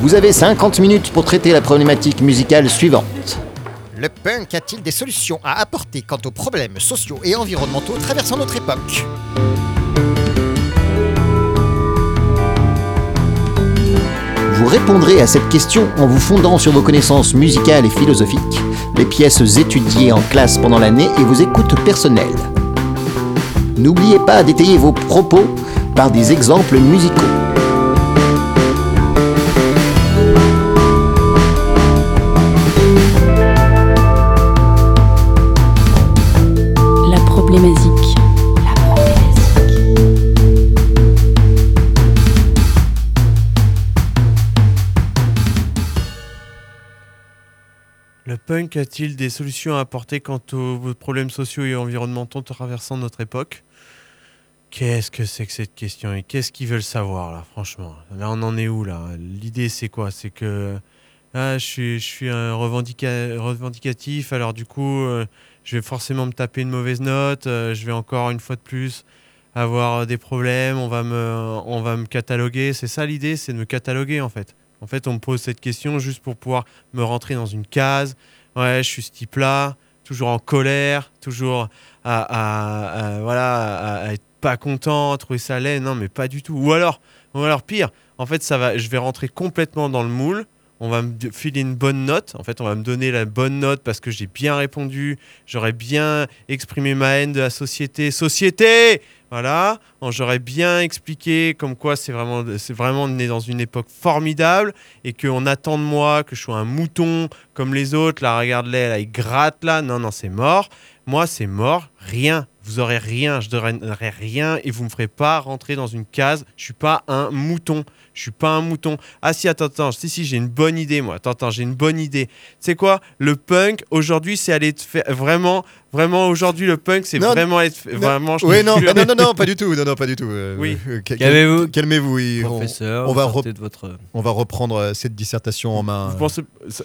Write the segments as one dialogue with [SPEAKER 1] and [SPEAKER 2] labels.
[SPEAKER 1] Vous avez 50 minutes pour traiter la problématique musicale suivante. Le punk a-t-il des solutions à apporter quant aux problèmes sociaux et environnementaux traversant notre époque Vous répondrez à cette question en vous fondant sur vos connaissances musicales et philosophiques, les pièces étudiées en classe pendant l'année et vos écoutes personnelles. N'oubliez pas d'étayer vos propos par des exemples musicaux.
[SPEAKER 2] Punk a-t-il des solutions à apporter quant aux problèmes sociaux et environnementaux traversant notre époque? Qu'est-ce que c'est que cette question et qu'est-ce qu'ils veulent savoir là, franchement? Là, on en est où là? L'idée, c'est quoi? C'est que ah, je suis, je suis un revendica- revendicatif, alors du coup, euh, je vais forcément me taper une mauvaise note. euh, je vais encore une fois de plus avoir des problèmes. On va me, on va me cataloguer. C'est ça l'idée, c'est de me cataloguer en fait. En fait, on me pose cette question juste pour pouvoir me rentrer dans une case. Ouais, je suis ce type-là, toujours en colère, toujours à, voilà, à, être pas content, à trouver ça laid. Non, mais pas du tout. Ou alors, ou alors pire, en fait, ça va, je vais rentrer complètement dans le moule. On va me filer une bonne note. En fait, on va me donner la bonne note parce que j'ai bien répondu, j'aurais bien exprimé ma haine de la société. Société Voilà. J'aurais bien expliqué comme quoi c'est vraiment, c'est vraiment né dans une époque formidable et qu'on attend de moi que je sois un mouton comme les autres. Là, regarde-les, là, ils grattent là. Non, non, c'est mort. Moi, c'est mort. Rien. Vous aurez rien. Je donnerai rien et vous me ferez pas rentrer dans une case. Je suis pas un mouton. Je suis pas un mouton. Ah si, attends, attends. Si, si, j'ai une bonne idée, moi. Attends, attends, j'ai une bonne idée. C'est quoi? Le punk, aujourd'hui, c'est aller te faire... Vraiment, vraiment, aujourd'hui, le punk, c'est vraiment être... Vraiment, je
[SPEAKER 1] Oui, non, non, non, non, pas du tout, non, non, pas du tout. euh,
[SPEAKER 2] Oui.
[SPEAKER 1] euh, cal-
[SPEAKER 3] Calmez-vous.
[SPEAKER 1] Calmez-vous, oui.
[SPEAKER 3] Professeur,
[SPEAKER 1] on va
[SPEAKER 3] sortez
[SPEAKER 1] rep-
[SPEAKER 3] de votre.
[SPEAKER 1] on va reprendre euh, cette dissertation en main.
[SPEAKER 2] Vous pensez...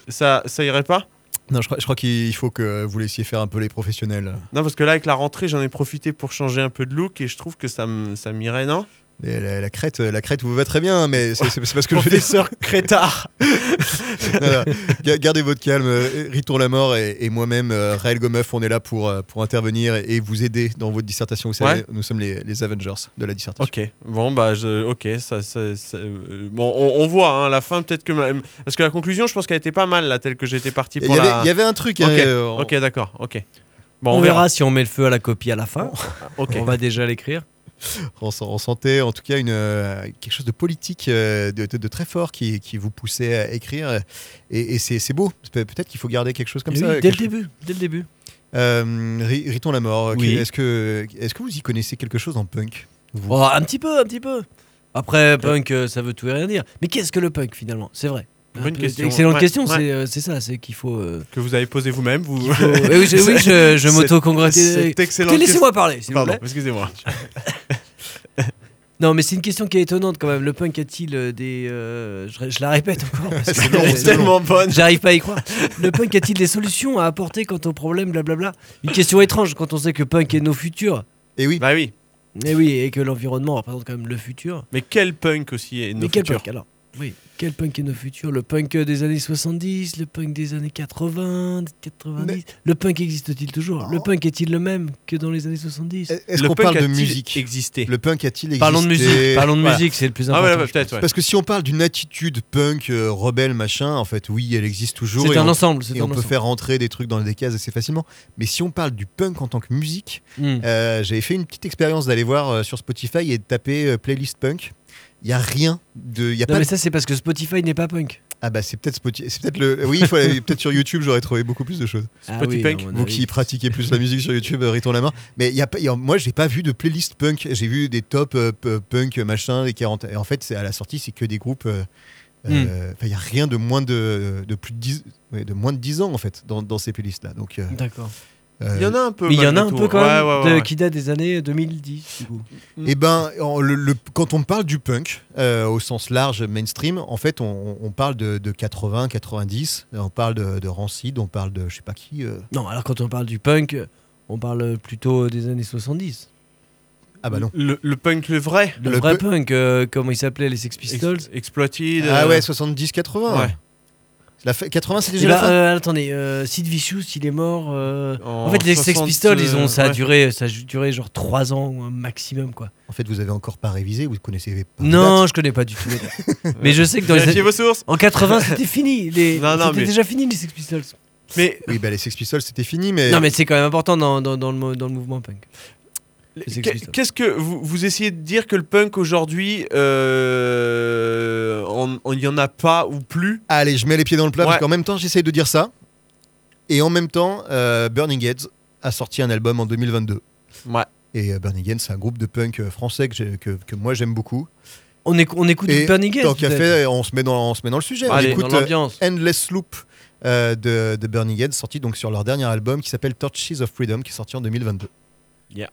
[SPEAKER 2] Ça, ça, irait pas?
[SPEAKER 1] Non, je crois, je crois qu'il faut que vous laissiez faire un peu les professionnels.
[SPEAKER 2] Non, parce que là, avec la rentrée, j'en ai profité pour changer un peu de look et je trouve que ça m'irait, non?
[SPEAKER 1] Et la, la crête, la crête vous va très bien, mais c'est parce que je dire.
[SPEAKER 2] Professeur Crétard.
[SPEAKER 1] Ga- Gardez votre calme. Riton la mort et, et moi-même, euh, Raël Gomeuf, on est là pour, euh, pour intervenir et, et vous aider dans votre dissertation. Vous savez,
[SPEAKER 2] Ouais.
[SPEAKER 1] nous sommes les, les Avengers de la dissertation.
[SPEAKER 2] Ok, bon, bah, je, ok, ça, ça- ça- euh, bon, on, on voit, hein, à la fin, peut-être que. ma- Parce que la conclusion, je pense qu'elle était pas mal, là, telle que j'étais parti pour la.
[SPEAKER 1] il y avait un truc.
[SPEAKER 2] Ok,
[SPEAKER 1] hein, euh, on-
[SPEAKER 2] Ok, d'accord, ok. Bon,
[SPEAKER 3] on, verra. si on met le feu à la copie à la fin. On va déjà l'écrire.
[SPEAKER 1] On, sent- on sentait en tout cas une, euh, quelque chose de politique, euh, de, de- de très fort qui, qui vous poussait à écrire. Et, et c'est c'est beau. Pe- Peut-être qu'il faut garder quelque chose comme
[SPEAKER 3] Oui,
[SPEAKER 1] ça.
[SPEAKER 3] dès le début. Dès le début.
[SPEAKER 1] Euh, Ri- Riton la mort.
[SPEAKER 3] Oui.
[SPEAKER 1] Est-ce que, est que vous y connaissez quelque chose en punk vous?
[SPEAKER 3] Oh, un petit peu, un petit peu. Après, punk, euh, ça veut tout et rien dire. Mais qu'est-ce que le punk finalement? C'est vrai.
[SPEAKER 2] Bonne question.
[SPEAKER 3] Excellente
[SPEAKER 2] Ouais,
[SPEAKER 3] question.
[SPEAKER 2] ouais.
[SPEAKER 3] c'est, euh, C'est ça, c'est qu'il faut. euh,
[SPEAKER 2] Que vous avez posé vous-même, vous.
[SPEAKER 3] faut- oui, je, oui, je, je
[SPEAKER 2] excellent.
[SPEAKER 3] Laissez-moi parler, s'il vous
[SPEAKER 2] Pardon,
[SPEAKER 3] plaît.
[SPEAKER 2] excusez-moi.
[SPEAKER 3] Non, mais c'est une question qui est étonnante quand même. Le punk a-t-il euh, des. euh, je, je la répète encore. parce que-
[SPEAKER 1] C'est
[SPEAKER 2] tellement bonne.
[SPEAKER 3] J'arrive pas à y croire. Le punk a-t-il des solutions à apporter quant aux problèmes, blablabla? Une question étrange quand on sait que punk est nos futurs.
[SPEAKER 1] Et oui,
[SPEAKER 2] Bah oui.
[SPEAKER 3] Et oui, et que l'environnement représente quand même le futur.
[SPEAKER 2] Mais quel punk aussi est nos
[SPEAKER 3] Mais quel
[SPEAKER 2] futurs
[SPEAKER 3] punk alors? Oui, quel punk est nos futurs Le punk des années 70, le punk des années 80, 90 Le punk existe-t-il toujours? Le punk est-il le même que dans les années 70
[SPEAKER 1] est-ce qu'on
[SPEAKER 2] punk
[SPEAKER 1] parle de musique?
[SPEAKER 2] existé?
[SPEAKER 1] Le punk a-t-il existé
[SPEAKER 3] Parlons de musique, parlons de
[SPEAKER 2] Voilà.
[SPEAKER 3] musique, c'est le plus
[SPEAKER 2] Ah
[SPEAKER 3] important.
[SPEAKER 2] ouais, ouais.
[SPEAKER 1] Parce que si on parle d'une attitude punk, euh, rebelle, machin, en fait, oui, elle existe toujours.
[SPEAKER 3] C'est un
[SPEAKER 1] on,
[SPEAKER 3] ensemble, c'est
[SPEAKER 1] et
[SPEAKER 3] un
[SPEAKER 1] on peut faire rentrer des trucs dans des cases assez facilement. Mais si on parle du punk en tant que musique,
[SPEAKER 3] Hmm.
[SPEAKER 1] euh, j'avais fait une petite expérience d'aller voir euh, sur Spotify et de taper euh, playlist punk. Il y a rien de. Il y a
[SPEAKER 3] Non
[SPEAKER 1] pas
[SPEAKER 3] mais
[SPEAKER 1] de-
[SPEAKER 3] ça c'est parce que Spotify n'est pas punk.
[SPEAKER 1] Ah bah c'est peut-être Spotify. C'est peut-être le. Oui, il faut aller- peut-être sur YouTube, j'aurais trouvé beaucoup plus de choses.
[SPEAKER 3] Ah
[SPEAKER 2] Spotify
[SPEAKER 3] oui,
[SPEAKER 2] punk.
[SPEAKER 1] Vous qui pratiquez plus la musique sur YouTube, euh, la main. Mais il y a pas, il y a- moi, j'ai pas vu de playlist punk. J'ai vu des top euh, p- punk machin, des 40. Et en fait, c'est à la sortie, c'est que des groupes. euh, Euh, enfin, Il n'y a rien de moins de, de plus de 10, ouais, de moins de 10 ans en fait dans, dans ces playlists-là. Donc, euh,
[SPEAKER 3] D'accord.
[SPEAKER 1] Euh,
[SPEAKER 2] Il y en a un peu.
[SPEAKER 3] Mais il y en a un
[SPEAKER 2] tout.
[SPEAKER 3] peu quand
[SPEAKER 2] Ouais,
[SPEAKER 3] même
[SPEAKER 2] ouais, ouais,
[SPEAKER 3] de-
[SPEAKER 2] ouais.
[SPEAKER 3] qui date des années 2010 du coup.
[SPEAKER 1] Eh ben, en- le- le- quand on parle du punk euh, au sens large mainstream, en fait, on, on parle de, de 80, 90, on parle de, de Rancid, on parle de je sais pas qui. euh,
[SPEAKER 3] Non, alors quand on parle du punk, on parle plutôt des années 70.
[SPEAKER 1] Ah bah non.
[SPEAKER 2] Le, le punk, le vrai.
[SPEAKER 3] Le,
[SPEAKER 1] Le
[SPEAKER 3] vrai
[SPEAKER 1] pu-
[SPEAKER 3] punk, euh, comment il s'appelait, les Sex Pistols?
[SPEAKER 2] Ex- Exploited.
[SPEAKER 1] Ah
[SPEAKER 2] euh,
[SPEAKER 1] ouais, 70, 80.
[SPEAKER 2] Ouais.
[SPEAKER 1] La fa- 80, c'est
[SPEAKER 3] Eh
[SPEAKER 1] déjà
[SPEAKER 3] ben,
[SPEAKER 1] la fin.
[SPEAKER 3] euh, attendez, euh, Sid Vicious, il est mort. euh,
[SPEAKER 2] En
[SPEAKER 3] En fait, les Sex
[SPEAKER 2] 60,
[SPEAKER 3] Pistols, ils ont, ça a
[SPEAKER 2] ouais.
[SPEAKER 3] duré, ça a duré genre 3 ans maximum, quoi.
[SPEAKER 1] En fait, vous avez encore pas révisé, vous connaissez pas.
[SPEAKER 3] Non, je connais pas du tout. Mais je sais que dans les
[SPEAKER 2] vos sources.
[SPEAKER 3] en 80, c'était fini. Les...
[SPEAKER 2] Non, non,
[SPEAKER 3] c'était
[SPEAKER 2] mais-
[SPEAKER 3] déjà fini les Sex Pistols.
[SPEAKER 2] Mais
[SPEAKER 1] Oui, bah les Sex Pistols, c'était fini, mais.
[SPEAKER 3] Non, mais c'est quand même important dans, dans, dans le, mo- dans le mouvement punk. Les Sex
[SPEAKER 2] qu'est-
[SPEAKER 3] Pistols.
[SPEAKER 2] Qu'est-ce que vous, vous essayez de dire que le punk aujourd'hui, euh, on- on- il y en a pas ou plus?
[SPEAKER 1] Allez, je mets les pieds dans le plat
[SPEAKER 2] Ouais.
[SPEAKER 1] parce qu'en même temps, j'essaye de dire ça. Et en même temps, euh, Burning Heads a sorti un album en 2022.
[SPEAKER 2] Ouais.
[SPEAKER 1] Et euh, Burning Heads, c'est un groupe de punk euh, français que, que, que moi j'aime beaucoup.
[SPEAKER 3] On, éc- on écoute
[SPEAKER 1] Et
[SPEAKER 3] Burning Heads,
[SPEAKER 1] Tant qu'à
[SPEAKER 3] peut-être.
[SPEAKER 1] fait, on se met dans, on se met dans le sujet. on
[SPEAKER 2] Allez,
[SPEAKER 1] écoute
[SPEAKER 3] dans
[SPEAKER 1] euh,
[SPEAKER 3] l'ambiance.
[SPEAKER 1] Endless Loop euh, de, de Burning Heads, sorti donc sur leur dernier album qui s'appelle Torches of Freedom, qui est sorti en 2022.
[SPEAKER 4] And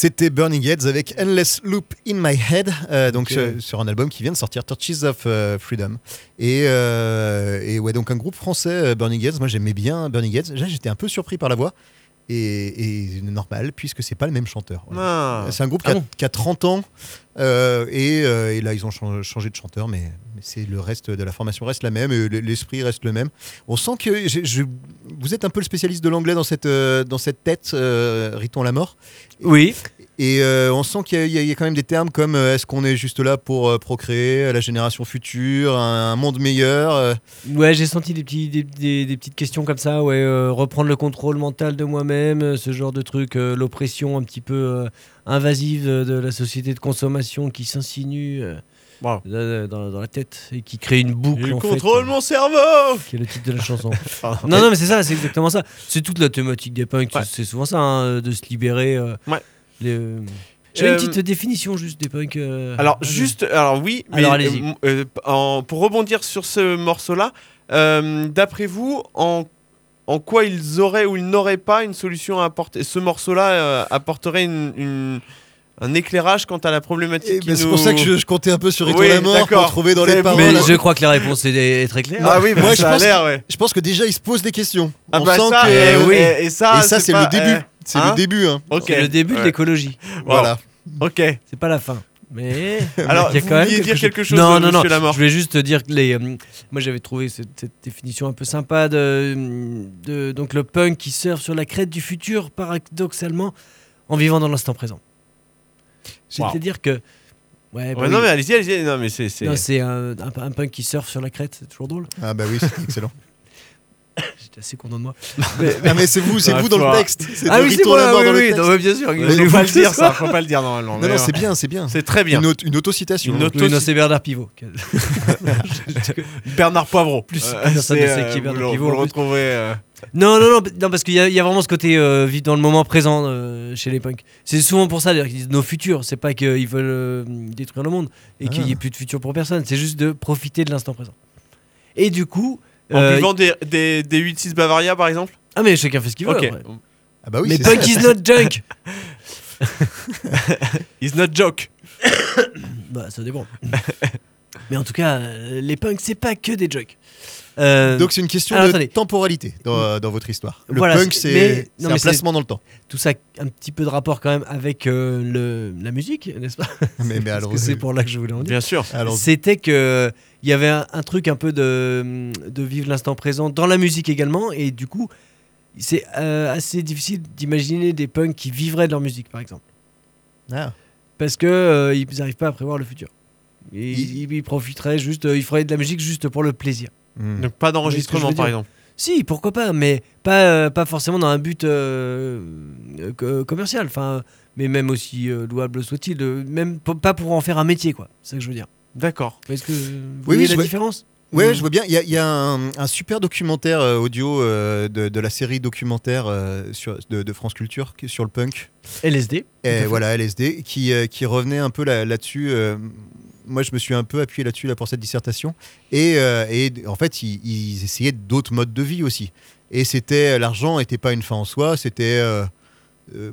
[SPEAKER 1] C'était Burning Heads avec Endless Loop in My Head, euh, donc
[SPEAKER 3] Ok.
[SPEAKER 1] sur, sur un album qui vient de sortir, Torches of euh, Freedom. Et, euh, et ouais, donc un groupe français, euh, Burning Heads. Moi j'aimais bien Burning Heads. J'étais un peu surpris par la voix. Et, et normal, puisque c'est pas le même chanteur. Voilà.
[SPEAKER 2] Ah.
[SPEAKER 1] C'est un groupe
[SPEAKER 3] Ah
[SPEAKER 1] qui, a,
[SPEAKER 3] bon
[SPEAKER 1] qui a 30 ans euh, et, euh, et là ils ont chan- changé de chanteur, mais, mais c'est le reste de la formation reste la même, l'esprit reste le même. On sent que je- vous êtes un peu le spécialiste de l'anglais dans cette, euh, dans cette tête, euh, Riton la mort.
[SPEAKER 3] Oui.
[SPEAKER 1] Et euh, on sent qu'il y, a- y quand même des termes comme euh, est-ce qu'on est juste là pour euh, procréer, la génération future, un, un monde meilleur. euh.
[SPEAKER 3] Ouais, j'ai senti des, petits, des, des- des petites questions comme ça, ouais, euh, reprendre le contrôle mental de moi-même, ce genre de truc, euh, l'oppression un petit peu euh, invasive de, la société de consommation qui s'insinue euh,
[SPEAKER 2] Wow.
[SPEAKER 3] dans, la tête et qui crée une boucle.
[SPEAKER 2] Il
[SPEAKER 3] en fait,
[SPEAKER 2] contrôle
[SPEAKER 3] euh,
[SPEAKER 2] mon cerveau
[SPEAKER 3] qui est le titre de la chanson. Non, non, mais c'est ça, c'est exactement ça. C'est toute la thématique des punks,
[SPEAKER 2] Ouais.
[SPEAKER 3] c'est souvent ça, hein, de se libérer. euh,
[SPEAKER 2] Ouais.
[SPEAKER 3] Euh, J'avais
[SPEAKER 2] Euh,
[SPEAKER 3] une petite définition juste des punks. euh,
[SPEAKER 2] Alors
[SPEAKER 3] ah,
[SPEAKER 2] juste, alors oui, mais
[SPEAKER 3] Alors, allez-y.
[SPEAKER 2] euh, euh, en- pour rebondir sur ce morceau-là, euh, d'après vous, en, en quoi ils auraient ou ils n'auraient pas une solution à apporter Ce morceau-là euh, apporterait une, une- un éclairage quant à la problématique
[SPEAKER 1] Et
[SPEAKER 2] qui
[SPEAKER 1] ben, C'est
[SPEAKER 2] nous-
[SPEAKER 1] pour ça que je, je comptais un peu sur Rito
[SPEAKER 2] Oui,
[SPEAKER 1] la mort pour trouver dans les paroles.
[SPEAKER 3] Mais je crois que la réponse est, est très claire.
[SPEAKER 2] Ah oui,
[SPEAKER 1] Moi, je
[SPEAKER 2] ça a
[SPEAKER 1] pense
[SPEAKER 2] l'air, ouais.
[SPEAKER 1] Je pense que déjà, il se pose des questions.
[SPEAKER 2] Ah
[SPEAKER 1] On
[SPEAKER 2] bah
[SPEAKER 1] sent
[SPEAKER 2] ça,
[SPEAKER 1] que...
[SPEAKER 2] et,
[SPEAKER 3] oui.
[SPEAKER 2] et- et ça,
[SPEAKER 1] Et ça, c'est
[SPEAKER 2] pas-
[SPEAKER 1] le début. C'est
[SPEAKER 2] hein
[SPEAKER 1] le début. Hein.
[SPEAKER 2] Ok.
[SPEAKER 3] C'est le début de
[SPEAKER 2] Ouais.
[SPEAKER 3] l'écologie.
[SPEAKER 1] Voilà.
[SPEAKER 2] Ok.
[SPEAKER 3] C'est pas la fin. Mais
[SPEAKER 2] Alors,
[SPEAKER 3] il y a
[SPEAKER 2] vous
[SPEAKER 3] quand même
[SPEAKER 2] vouliez dire
[SPEAKER 3] chose-
[SPEAKER 2] quelque chose,
[SPEAKER 3] Non,
[SPEAKER 2] euh,
[SPEAKER 3] non, non.
[SPEAKER 2] monsieur
[SPEAKER 3] Je voulais juste te dire que les. euh, moi, j'avais trouvé cette, cette définition un peu sympa de, de donc le punk qui surfe sur la crête du futur, paradoxalement, en vivant dans l'instant présent. C'est-à-dire que. Ouais, bah
[SPEAKER 2] Ouais,
[SPEAKER 3] oui.
[SPEAKER 2] Non, mais allez-y, allez-y. Non, mais c'est. c'est-
[SPEAKER 3] Non, c'est un, un- un punk qui surfe sur la crête, c'est toujours drôle.
[SPEAKER 1] Ah bah oui, c'est excellent.
[SPEAKER 3] J'étais assez content de moi.
[SPEAKER 1] ah mais c'est vous, c'est
[SPEAKER 2] Ah,
[SPEAKER 1] vous dans le texte. C'est
[SPEAKER 3] Ah oui, c'est moi, oui,
[SPEAKER 1] dans le
[SPEAKER 3] oui,
[SPEAKER 1] texte.
[SPEAKER 3] non, mais bien sûr.
[SPEAKER 1] Mais
[SPEAKER 3] il
[SPEAKER 2] Faut
[SPEAKER 1] faut
[SPEAKER 2] pas le dire, ça. Faut pas le dire normalement.
[SPEAKER 1] Non,
[SPEAKER 2] mais
[SPEAKER 1] non,
[SPEAKER 2] ouais.
[SPEAKER 1] c'est bien, c'est bien.
[SPEAKER 2] C'est très bien.
[SPEAKER 1] Une, auto- une autocitation.
[SPEAKER 2] Une auto-
[SPEAKER 3] Oui, non, c'est Bernard Pivot.
[SPEAKER 2] Bernard Poivreau.
[SPEAKER 3] Plus personne ne
[SPEAKER 2] c'est,
[SPEAKER 3] sait
[SPEAKER 2] euh,
[SPEAKER 3] qui est Bernard
[SPEAKER 2] le-
[SPEAKER 3] Pivot,
[SPEAKER 2] Vous le retrouverez. euh,
[SPEAKER 3] Non, non, non, non parce qu'il y, y a vraiment ce côté euh, vivre dans le moment présent euh, chez les punks. C'est souvent pour ça d'ailleurs qu'ils disent nos futurs. C'est pas qu'ils veulent euh, détruire le monde et qu'il y ait plus de futur pour personne. C'est juste de profiter de l'instant présent. Et du coup.
[SPEAKER 2] En
[SPEAKER 3] euh,
[SPEAKER 2] buvant des, des, des 8-6 Bavaria, par exemple
[SPEAKER 3] Ah, mais chacun fait ce qu'il veut.
[SPEAKER 2] Ok.
[SPEAKER 3] après.
[SPEAKER 1] Ah bah oui,
[SPEAKER 3] mais
[SPEAKER 1] c'est
[SPEAKER 3] punk
[SPEAKER 1] ça.
[SPEAKER 3] is not junk.
[SPEAKER 2] It's not joke.
[SPEAKER 3] bah, ça dépend. mais en tout cas, euh, les punks, c'est pas que des jokes. Euh,
[SPEAKER 1] Donc c'est une question
[SPEAKER 3] alors,
[SPEAKER 1] de
[SPEAKER 3] attendez.
[SPEAKER 1] temporalité dans, dans votre histoire. Le
[SPEAKER 3] Voilà,
[SPEAKER 1] punk,
[SPEAKER 3] c'est-
[SPEAKER 1] un placement dans le temps.
[SPEAKER 3] tout ça a un petit peu de rapport quand même avec euh, le, la musique, n'est-ce pas?
[SPEAKER 1] Mais, alors,
[SPEAKER 3] c'est pour là que je voulais en dire.
[SPEAKER 2] Bien sûr.
[SPEAKER 3] C'était que il y avait un, un truc un peu de, de vivre l'instant présent dans la musique également, et du coup, c'est euh, assez difficile d'imaginer des punks qui vivraient de leur musique, par exemple,
[SPEAKER 1] Ah.
[SPEAKER 3] parce que euh, ils n'arrivent pas à prévoir le futur.
[SPEAKER 1] Ils-
[SPEAKER 3] Ils, ils profiteraient juste, euh, ils feraient de la musique juste pour le plaisir.
[SPEAKER 1] Hmm.
[SPEAKER 2] Donc pas d'enregistrement, par exemple.
[SPEAKER 3] Si, pourquoi pas, mais pas, euh, pas forcément dans un but euh, euh, co- commercial, enfin, mais même aussi euh, louable soit-il, euh, même pas pour en faire un métier, quoi. C'est ça que je veux dire.
[SPEAKER 2] D'accord.
[SPEAKER 3] Est-ce que vous
[SPEAKER 1] Oui,
[SPEAKER 3] voyez
[SPEAKER 1] oui,
[SPEAKER 3] la
[SPEAKER 1] vois-
[SPEAKER 3] différence?
[SPEAKER 1] Ouais, je vois bien. Il y a, il y a un, un super documentaire euh, audio euh, de, de la série documentaire euh, sur, de, de France Culture sur le punk.
[SPEAKER 3] LSD.
[SPEAKER 1] Et voilà, LSD, qui, euh, qui revenait un peu là- là-dessus. euh, moi, je me suis un peu appuyé là-dessus là, pour cette dissertation. Et, euh, en fait, ils, essayaient d'autres modes de vie aussi. Et c'était l'argent n'était pas une fin en soi, c'était euh, euh,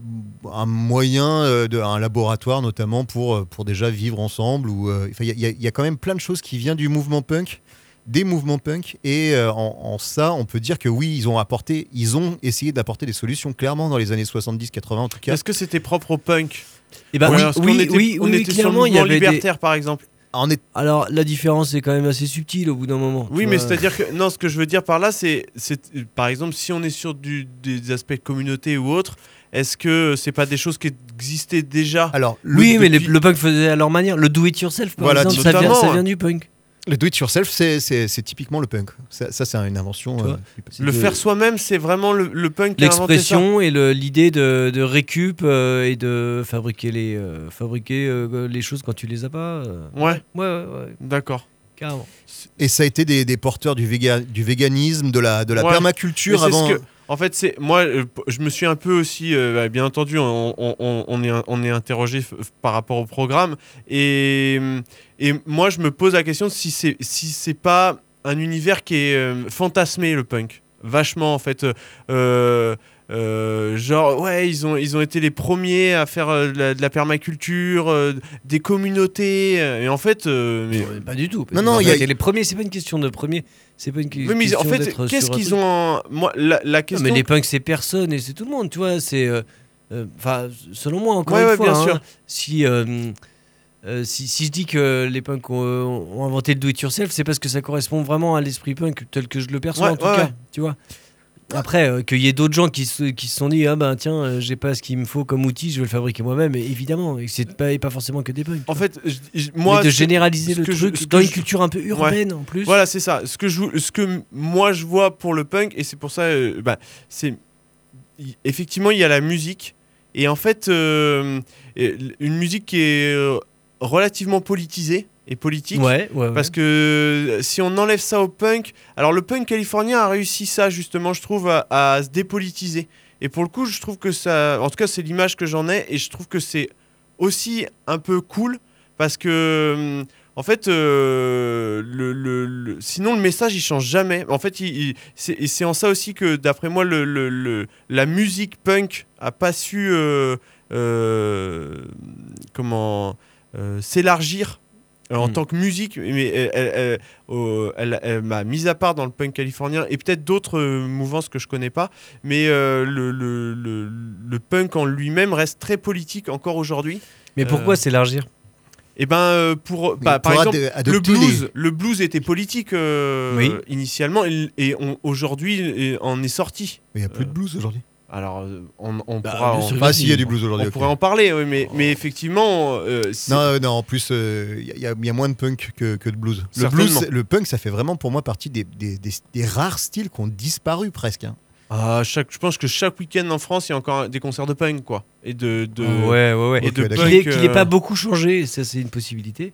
[SPEAKER 1] un moyen, euh, un laboratoire notamment pour, euh, déjà vivre ensemble. euh, Il y, a- quand même plein de choses qui viennent du mouvement punk, des mouvements punk. Et euh, en, en ça, on peut dire que oui, ils ont apporté, ils ont essayé d'apporter des solutions clairement dans les années 70-80 en tout cas.
[SPEAKER 2] Est-ce que c'était propre au punk?
[SPEAKER 3] Eh ben, oui, oui,
[SPEAKER 2] était,
[SPEAKER 3] oui,
[SPEAKER 2] on
[SPEAKER 3] oui,
[SPEAKER 2] était
[SPEAKER 3] clairement, il y avait des...
[SPEAKER 2] libertaire, par exemple.
[SPEAKER 1] Est-
[SPEAKER 3] Alors, la différence est quand même assez subtile au bout d'un moment.
[SPEAKER 2] Oui, mais c'est-à-dire que non, ce que je veux dire par là, c'est, c'est par exemple, si on est sur du, des aspects communauté ou autre, est-ce que c'est pas des choses qui existaient déjà?
[SPEAKER 1] Alors, le,
[SPEAKER 3] Oui, mais
[SPEAKER 1] depuis-
[SPEAKER 3] le punk faisait à leur manière. Le do-it-yourself, par
[SPEAKER 1] Voilà,
[SPEAKER 3] exemple, ça vient du punk.
[SPEAKER 1] Le do it yourself, c'est, typiquement le punk. Ça, ça, c'est une invention. Euh.
[SPEAKER 2] Le
[SPEAKER 3] de-
[SPEAKER 2] faire soi-même, c'est vraiment le, le punk.
[SPEAKER 3] L'expression et le- l'idée de, de récup euh, et de fabriquer les, euh, fabriquer, euh, les choses quand tu les as pas. euh.
[SPEAKER 2] Ouais,
[SPEAKER 3] Ouais, ouais, ouais,
[SPEAKER 2] d'accord.
[SPEAKER 3] carrément.
[SPEAKER 1] Et ça a été des, des porteurs du, véga- du véganisme, de la, de la
[SPEAKER 2] Ouais.
[SPEAKER 1] permaculture
[SPEAKER 2] ce
[SPEAKER 1] avant.
[SPEAKER 2] que- en fait, c'est moi, euh, je me suis un peu aussi, euh, bah, bien entendu, on, est, interrogé par rapport au programme, et, et moi, je me pose la question si c'est si c'est pas un univers qui est euh, fantasmé le punk, vachement en fait. Euh, genre ouais ils ont ils ont été les premiers à faire euh, de, la, de la permaculture euh, des communautés et en fait euh, mais-
[SPEAKER 3] Pas du tout.
[SPEAKER 1] Non, non, il y a-
[SPEAKER 3] les premiers, c'est pas une question de premier. C'est pas une que-
[SPEAKER 2] mais
[SPEAKER 3] question
[SPEAKER 2] en fait qu'est-ce qu'ils ont en- moi la, la
[SPEAKER 3] Non,
[SPEAKER 2] question
[SPEAKER 3] mais les punks, c'est personne et c'est tout le monde, tu vois. C'est. euh, euh, Enfin, selon moi, encore
[SPEAKER 2] Ouais,
[SPEAKER 3] une
[SPEAKER 2] ouais,
[SPEAKER 3] fois.
[SPEAKER 2] bien
[SPEAKER 3] hein,
[SPEAKER 2] sûr.
[SPEAKER 3] Si, euh, euh, si, si je dis que les punks ont, ont inventé le do-it-yourself, c'est parce que ça correspond vraiment à l'esprit punk tel que je le perçois,
[SPEAKER 2] Ouais,
[SPEAKER 3] en tout
[SPEAKER 2] ouais,
[SPEAKER 3] cas.
[SPEAKER 2] ouais.
[SPEAKER 3] Tu vois après, euh, qu'il y ait d'autres gens qui se, qui se sont dit Ah ben tiens, euh, j'ai pas ce qu'il me faut comme outil, je vais le fabriquer moi-même, et évidemment. Et c'est pas, et pas forcément que des punks. tu
[SPEAKER 2] en fait je- moi
[SPEAKER 3] Mais de généraliser le
[SPEAKER 2] que
[SPEAKER 3] truc dans une
[SPEAKER 2] je-
[SPEAKER 3] culture un peu urbaine en plus.
[SPEAKER 2] Voilà, c'est ça. Ce que, je, ce que moi je vois pour le punk, et c'est pour ça, euh, bah, c'est. Effectivement, il y a la musique, et en fait, euh, une musique qui est euh, relativement politisée et politique.
[SPEAKER 3] Ouais, ouais, ouais.
[SPEAKER 2] Parce que euh, si on enlève ça au punk, alors le punk californien a réussi ça justement, je trouve, à, à se dépolitiser. Et pour le coup, je trouve que ça, en tout cas, c'est l'image que j'en ai, et je trouve que c'est aussi un peu cool parce que, hum, en fait, euh, le, le- le- sinon le message il change jamais. En fait, c'est en ça aussi que, d'après moi, la musique punk a pas su euh, euh, comment euh, s'élargir euh, en
[SPEAKER 3] Mm.
[SPEAKER 2] tant que musique, mais elle, elle- elle- euh, elle- elle m'a mis à part dans le punk californien et peut-être d'autres euh, mouvances que je connais pas, mais euh, le, le- le- le punk en lui-même reste très politique encore aujourd'hui.
[SPEAKER 3] Mais pourquoi
[SPEAKER 2] Euh,
[SPEAKER 3] s'élargir?
[SPEAKER 2] Et ben euh, pour, bah, par exemple,
[SPEAKER 1] ad-
[SPEAKER 2] le blues,
[SPEAKER 1] les-
[SPEAKER 2] le blues était politique euh,
[SPEAKER 3] Oui.
[SPEAKER 2] initialement et, aujourd'hui on est sorti.
[SPEAKER 1] Mais il n'y a plus de blues aujourd'hui.
[SPEAKER 2] Alors euh, on, on
[SPEAKER 3] Bah,
[SPEAKER 2] pourra, en,
[SPEAKER 3] sûr.
[SPEAKER 1] Ah, si, y a du blues
[SPEAKER 2] on
[SPEAKER 1] aujourd'hui. ok.
[SPEAKER 2] pourrait en parler, oui, mais, mais effectivement, euh,
[SPEAKER 1] Non, euh, non, en plus, il y, a- y a moins de punk que, que de blues. Le, blues, le punk, ça fait vraiment pour moi partie des, des- des- des rares styles qui ont disparu presque. hein.
[SPEAKER 2] Ah, chaque, je pense que chaque week-end en France, il y a encore des concerts de punk, quoi, et de, de
[SPEAKER 3] Ouais, ouais, ouais.
[SPEAKER 2] et
[SPEAKER 1] Ok,
[SPEAKER 2] de punk.
[SPEAKER 3] Pas beaucoup changé, ça c'est une possibilité.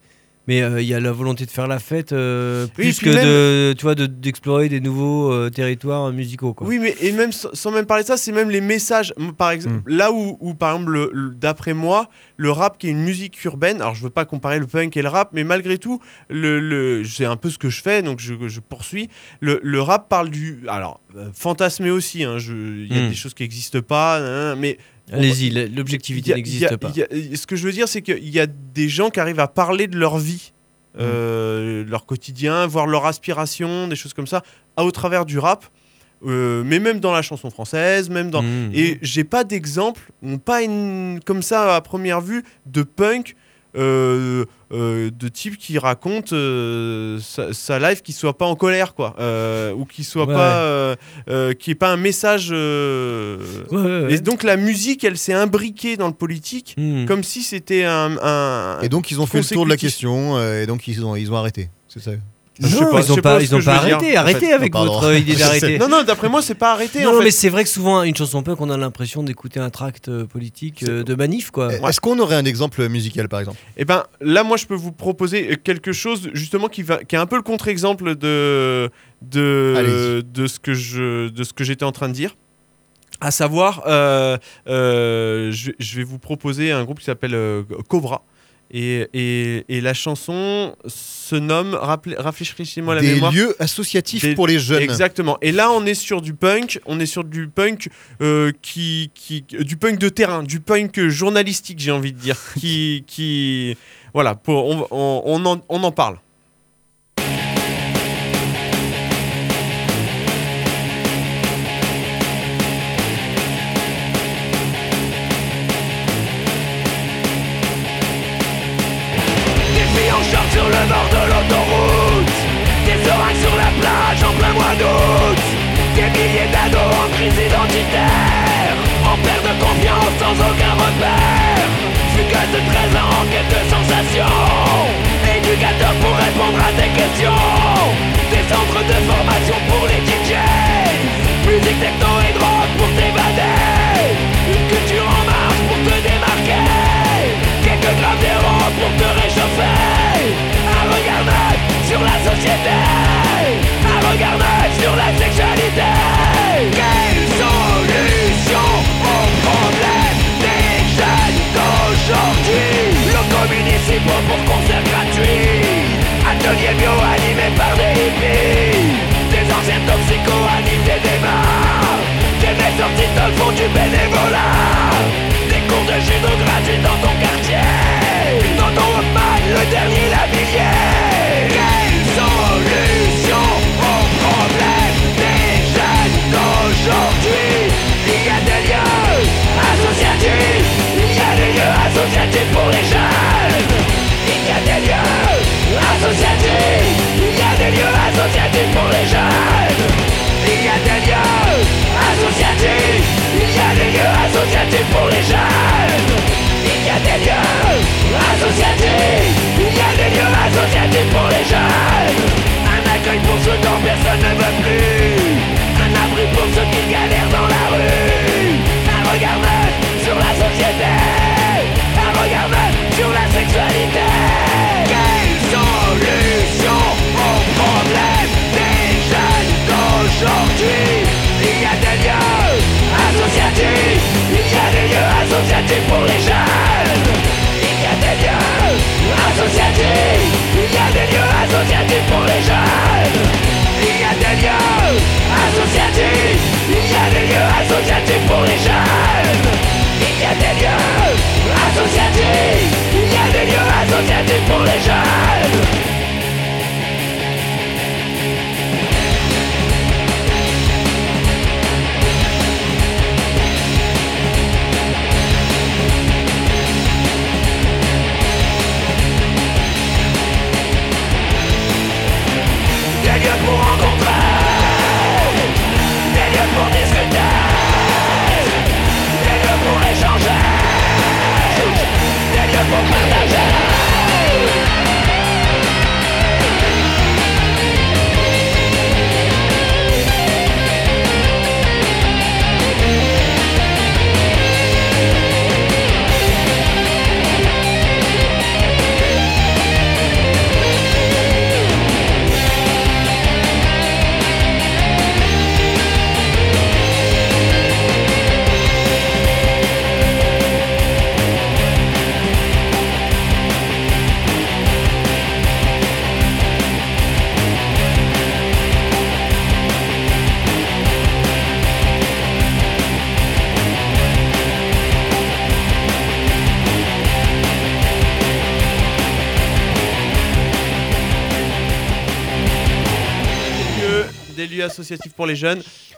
[SPEAKER 3] Mais euh, il y a la volonté de faire la fête euh, plus que
[SPEAKER 2] même-
[SPEAKER 3] de, tu vois, de- d'explorer des nouveaux euh, territoires musicaux. Quoi.
[SPEAKER 2] Oui, mais et même sans même parler de ça, c'est même les messages. Par exemple,
[SPEAKER 1] Mm.
[SPEAKER 2] là où, où, par exemple, le- le- d'après moi, le rap qui est une musique urbaine. Alors, je veux pas comparer le punk et le rap, mais malgré tout, le, le, c'est un peu ce que je fais, donc je, je poursuis. Le, le rap parle du, alors fantasmé aussi. hein, Il y a
[SPEAKER 3] Mm.
[SPEAKER 2] des choses qui n'existent pas, hein, mais
[SPEAKER 3] Allez-y, l'objectivité n'existe pas.
[SPEAKER 2] il y a- ce que je veux dire, c'est qu'il y a des gens qui arrivent à parler de leur vie, euh, leur quotidien, voir leur aspiration, des choses comme ça, à- au travers du rap, euh, mais même dans la chanson française, même dans.
[SPEAKER 3] Mmh.
[SPEAKER 2] Et j'ai pas d'exemple, pas une, comme ça à première vue, de punk. euh, de type qui raconte euh, sa, sa life qui soit pas en colère quoi euh, ou qui soit
[SPEAKER 3] Ouais.
[SPEAKER 2] pas euh, euh, qui est pas un message euh,
[SPEAKER 3] Ouais, ouais, ouais.
[SPEAKER 2] et donc la musique, elle s'est imbriquée dans le politique,
[SPEAKER 3] Mmh.
[SPEAKER 2] comme si c'était un, un-
[SPEAKER 1] Et donc, ils ont fait le tour de la question euh, et donc, ils ont, ils ont arrêté. C'est ça.
[SPEAKER 2] Je sais
[SPEAKER 3] Non,
[SPEAKER 2] pas-
[SPEAKER 3] ils n'ont pas,
[SPEAKER 2] pas ce
[SPEAKER 3] ils
[SPEAKER 2] que
[SPEAKER 3] ont
[SPEAKER 2] je
[SPEAKER 3] pas
[SPEAKER 2] veux dire,
[SPEAKER 3] arrêté.
[SPEAKER 2] en
[SPEAKER 3] Arrêtez
[SPEAKER 2] fait.
[SPEAKER 3] avec
[SPEAKER 1] Non,
[SPEAKER 3] votre euh, idée d'arrêter.
[SPEAKER 2] Non, non, d'après moi, c'est pas arrêté.
[SPEAKER 3] Non,
[SPEAKER 2] en fait.
[SPEAKER 3] mais c'est vrai que souvent, une chanson punk, on a l'impression d'écouter un tract euh, politique euh, de manif, quoi.
[SPEAKER 1] Est-ce qu'on aurait un exemple musical, par exemple?
[SPEAKER 2] Eh ben, là, moi, je peux vous proposer quelque chose justement qui va, qui est un peu le contre-exemple de de de ce que je de ce que j'étais en train de dire. À savoir, euh, euh, je, je vais vous proposer un groupe qui s'appelle euh, Cobra. Et, et, et la chanson se nomme, rafraîchissez-moi la
[SPEAKER 1] Des
[SPEAKER 2] mémoire.
[SPEAKER 1] lieux associatifs
[SPEAKER 2] Des-
[SPEAKER 1] pour les jeunes.
[SPEAKER 2] Exactement. Et là, on est sur du punk. On est sur du punk euh, qui, qui, du punk de terrain, du punk journalistique, j'ai envie de dire. qui, qui, voilà. Pour, on, on, on en, on en parle.
[SPEAKER 5] Des milliers d'ados en crise identitaire En perte de confiance sans aucun repère. Fugueuse de 13 ans en quête de sensations Éducateur pour répondre à tes questions. Des centres de formation pour les DJs Musique techno et drogue pour t'évader. Une culture en marche pour te démarquer. Quelques grammes d'héros pour te réchauffer la société. Un regard neuf sur la sexualité. Quelle solution aux problèmes des jeunes d'aujourd'hui? Locaux municipaux pour concerts gratuits Ateliers bio animés par des hippies. Des anciens toxicos animent des débats Des sortis de font du bénévolat. Des cours de judo gratuits dans ton quartier. Dans ton Walkman, le dernier lavillier pour ceux dont personne ne veut plus. Un abri pour ceux qui galèrent dans la rue. Un regard neuf sur la société. Un regard neuf sur la sexualité. Quelle solution aux problèmes des jeunes d'aujourd'hui. Il y a des lieux associatifs. Il y a des lieux associatifs pour les jeunes. Il y a des lieux associatifs. Il y a des lieux associatifs pour les jeunes associatifs Il y a des lieux associatifs pour les jeunes. Il y a des lieux associatifs Il y a des lieux
[SPEAKER 2] associatifs pour les jeunes.
[SPEAKER 3] for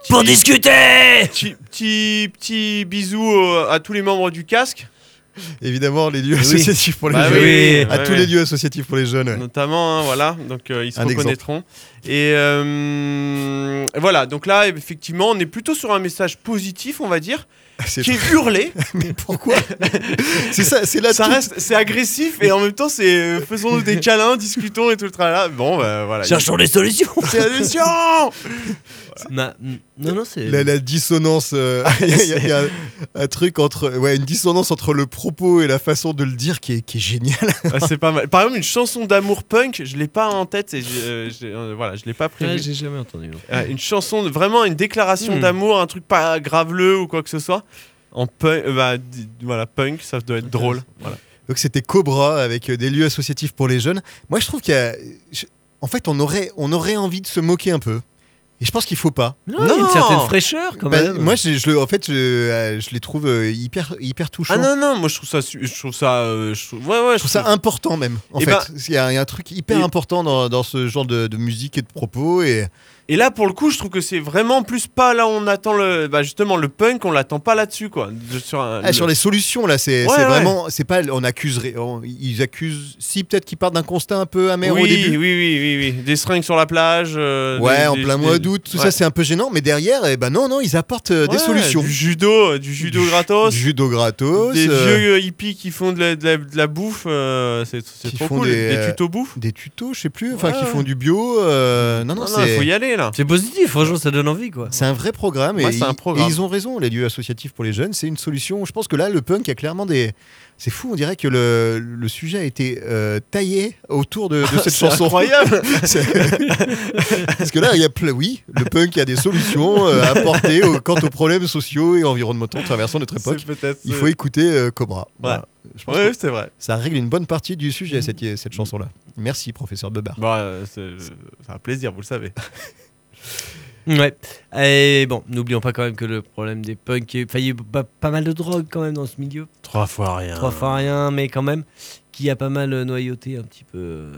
[SPEAKER 3] Pour
[SPEAKER 2] Petit-
[SPEAKER 3] discuter
[SPEAKER 2] Petit, petit, petit bisou euh, à tous les membres du casque,
[SPEAKER 1] Évidemment, les lieux
[SPEAKER 3] Oui.
[SPEAKER 1] associatifs pour les
[SPEAKER 2] Bah
[SPEAKER 1] jeunes.
[SPEAKER 3] oui,
[SPEAKER 1] à
[SPEAKER 2] ouais,
[SPEAKER 1] tous
[SPEAKER 2] ouais.
[SPEAKER 1] les lieux associatifs pour les jeunes. ouais.
[SPEAKER 2] notamment, hein, voilà, donc euh, ils se
[SPEAKER 1] Un exemple.
[SPEAKER 2] reconnaîtront. Et euh, voilà, donc là, effectivement, on est plutôt sur un message positif, on va dire,
[SPEAKER 1] C'est
[SPEAKER 2] qui est hurlé.
[SPEAKER 1] Mais pourquoi C'est ça, c'est là
[SPEAKER 2] ça
[SPEAKER 1] tout-
[SPEAKER 2] reste, c'est agressif et en même temps, c'est euh, faisons des câlins, discutons et tout le tralala. Bon, bah, voilà.
[SPEAKER 3] Cherchons les solutions
[SPEAKER 2] Solution
[SPEAKER 3] Na- Non, non, c'est.
[SPEAKER 1] la, la dissonance. euh, Il y a, il y a- il y a un, un truc entre. Ouais, une dissonance entre le propos et la façon de le dire qui est, qui est géniale.
[SPEAKER 2] Ah, C'est pas mal. Par exemple, une chanson d'amour punk, je l'ai pas en tête et je, euh, euh, voilà, je l'ai pas
[SPEAKER 3] Ah,
[SPEAKER 2] prévu.
[SPEAKER 3] j'ai jamais entendu.
[SPEAKER 2] Euh, une chanson, de- vraiment une déclaration
[SPEAKER 3] Hmm.
[SPEAKER 2] d'amour, un truc pas graveleux ou quoi que ce soit. En punk, euh, bah, voilà, punk, ça doit être drôle. Voilà.
[SPEAKER 1] Donc c'était Cobra avec euh, des lieux associatifs pour les jeunes. Moi, je trouve qu'il y a. je- En fait, on aurait, on aurait envie de se moquer un peu. Et je pense qu'il faut pas.
[SPEAKER 3] Non, il y a une certaine fraîcheur quand
[SPEAKER 1] Bah,
[SPEAKER 3] même.
[SPEAKER 1] moi, je, je le- en fait, je, euh, je les trouve euh, hyper, hyper touchants.
[SPEAKER 2] Ah non, non, moi je trouve ça. Je trouve ça. euh, je trouve- ouais, ouais,
[SPEAKER 1] Je trouve ça important même. En
[SPEAKER 2] Eh
[SPEAKER 1] fait,
[SPEAKER 2] ben-
[SPEAKER 1] il y, a il y a un truc hyper
[SPEAKER 2] Et-
[SPEAKER 1] important dans, dans ce genre de, de musique et de propos. Et
[SPEAKER 2] Et là, pour le coup, je trouve que c'est vraiment plus pas là où on attend le. Bah, justement, le punk, on l'attend pas là-dessus, quoi. De- sur, un-
[SPEAKER 1] Ah,
[SPEAKER 2] le-
[SPEAKER 1] sur les solutions là, c'est
[SPEAKER 2] Ouais,
[SPEAKER 1] c'est
[SPEAKER 2] ouais.
[SPEAKER 1] vraiment, c'est pas, on accuserait, on- ils accusent, si peut-être qu'ils partent d'un constat un peu amer
[SPEAKER 2] oui,
[SPEAKER 1] au
[SPEAKER 2] oui,
[SPEAKER 1] début.
[SPEAKER 2] oui, oui, oui. Des seringues sur la plage. euh,
[SPEAKER 1] Ouais,
[SPEAKER 2] des-
[SPEAKER 1] en
[SPEAKER 2] des-
[SPEAKER 1] plein mois d'août, tout
[SPEAKER 2] ouais.
[SPEAKER 1] ça c'est un peu gênant, mais derrière, eh ben non, non, ils apportent euh, des solutions.
[SPEAKER 2] Du judo, du judo
[SPEAKER 1] Du-
[SPEAKER 2] gratos.
[SPEAKER 1] Du judo gratos,
[SPEAKER 2] des
[SPEAKER 1] euh,
[SPEAKER 2] vieux hippies qui font de la, de la- de la bouffe, euh, c'est trop cool.
[SPEAKER 1] des,
[SPEAKER 2] Des,
[SPEAKER 1] euh,
[SPEAKER 2] tutos bouffe.
[SPEAKER 1] des tutos, je sais plus, enfin qui font du bio. euh, non, non,
[SPEAKER 2] Non,
[SPEAKER 1] c'est
[SPEAKER 2] faut y aller là.
[SPEAKER 3] C'est positif, franchement, ça donne envie quoi.
[SPEAKER 1] c'est un vrai programme et,
[SPEAKER 2] Ouais, c'est un
[SPEAKER 1] ils-
[SPEAKER 2] programme.
[SPEAKER 1] et ils ont raison, les lieux associatifs pour les jeunes, c'est une solution. Je pense que là, le punk a clairement des. C'est fou, on dirait que le, le sujet a été euh, taillé autour de, de cette
[SPEAKER 2] C'est
[SPEAKER 1] chanson.
[SPEAKER 2] incroyable.
[SPEAKER 1] Parce que là, il y a plein. Oui, le punk a des solutions euh, à apporter au- quant aux problèmes sociaux et environnementaux traversant notre époque. Il faut écouter euh, Cobra. Voilà. Je pense
[SPEAKER 2] Ouais,
[SPEAKER 1] que
[SPEAKER 2] c'est vrai.
[SPEAKER 1] ça règle une bonne partie du sujet, cette, cette chanson-là. Merci, professeur Bebar.
[SPEAKER 2] Bon, euh, c'est c'est un plaisir, vous le savez.
[SPEAKER 3] Ouais. Et bon, n'oublions pas quand même que le problème des punks, est- enfin, il y a pas, pas mal de drogue quand même dans ce milieu.
[SPEAKER 2] Trois fois rien.
[SPEAKER 3] Trois fois rien, mais quand même, qui a pas mal euh, noyauté un petit peu. euh,